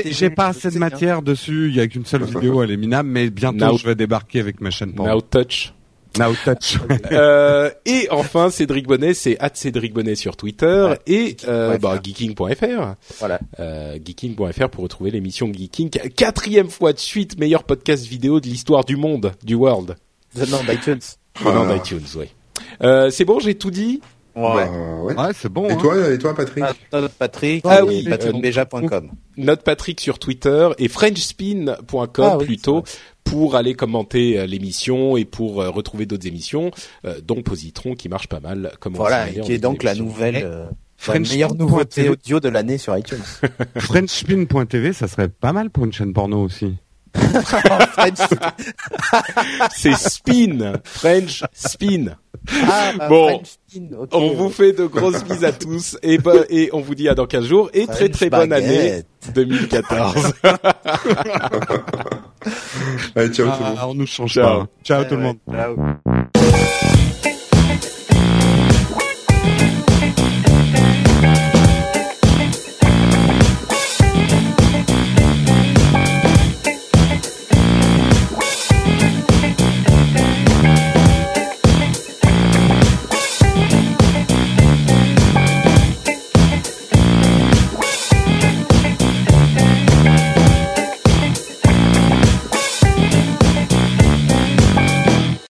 j'ai pas assez de matière dessus. Il y a qu'une seule vidéo, elle est minable, mais bientôt Now- je vais débarquer avec ma chaîne. porno. Now Touch. Now touch. Euh, et enfin, Cédric Bonnet, c'est Cédric Bonnet sur Twitter Ouais, et euh, geeking.fr. bah, geeking.fr. Voilà. Euh, geeking.fr pour retrouver l'émission Geeking. Quatrième fois de suite, meilleur podcast vidéo de l'histoire du monde, du world. Non, d'iTunes. Voilà. d'iTunes, oui. Euh, c'est bon, j'ai tout dit. Bah, ouais. Ouais, c'est bon. Et hein. toi, et toi, Patrick Ah, Notre Patrick. Ah oui, patrickbeja.com. Note Patrick sur Twitter et FrenchSpin.com Ah oui, plutôt pour aller commenter euh, l'émission et pour euh, retrouver d'autres émissions, euh, dont Positron qui marche pas mal. Comme on Voilà, et qui est donc la nouvelle, euh, la French meilleure nouveauté audio de l'année sur iTunes. Frenchspin.tv, ça serait pas mal pour une chaîne porno aussi. C'est Spin, French Spin. Ah, bah, Bon, French Spin, ok. On vous fait de grosses bises à tous et, et on vous dit à dans 15 jours et très French très bonne année baguette. 2014. Allez, ciao tout le monde. Ah, on nous change Ciao. pas. Ciao tout le monde. Ciao.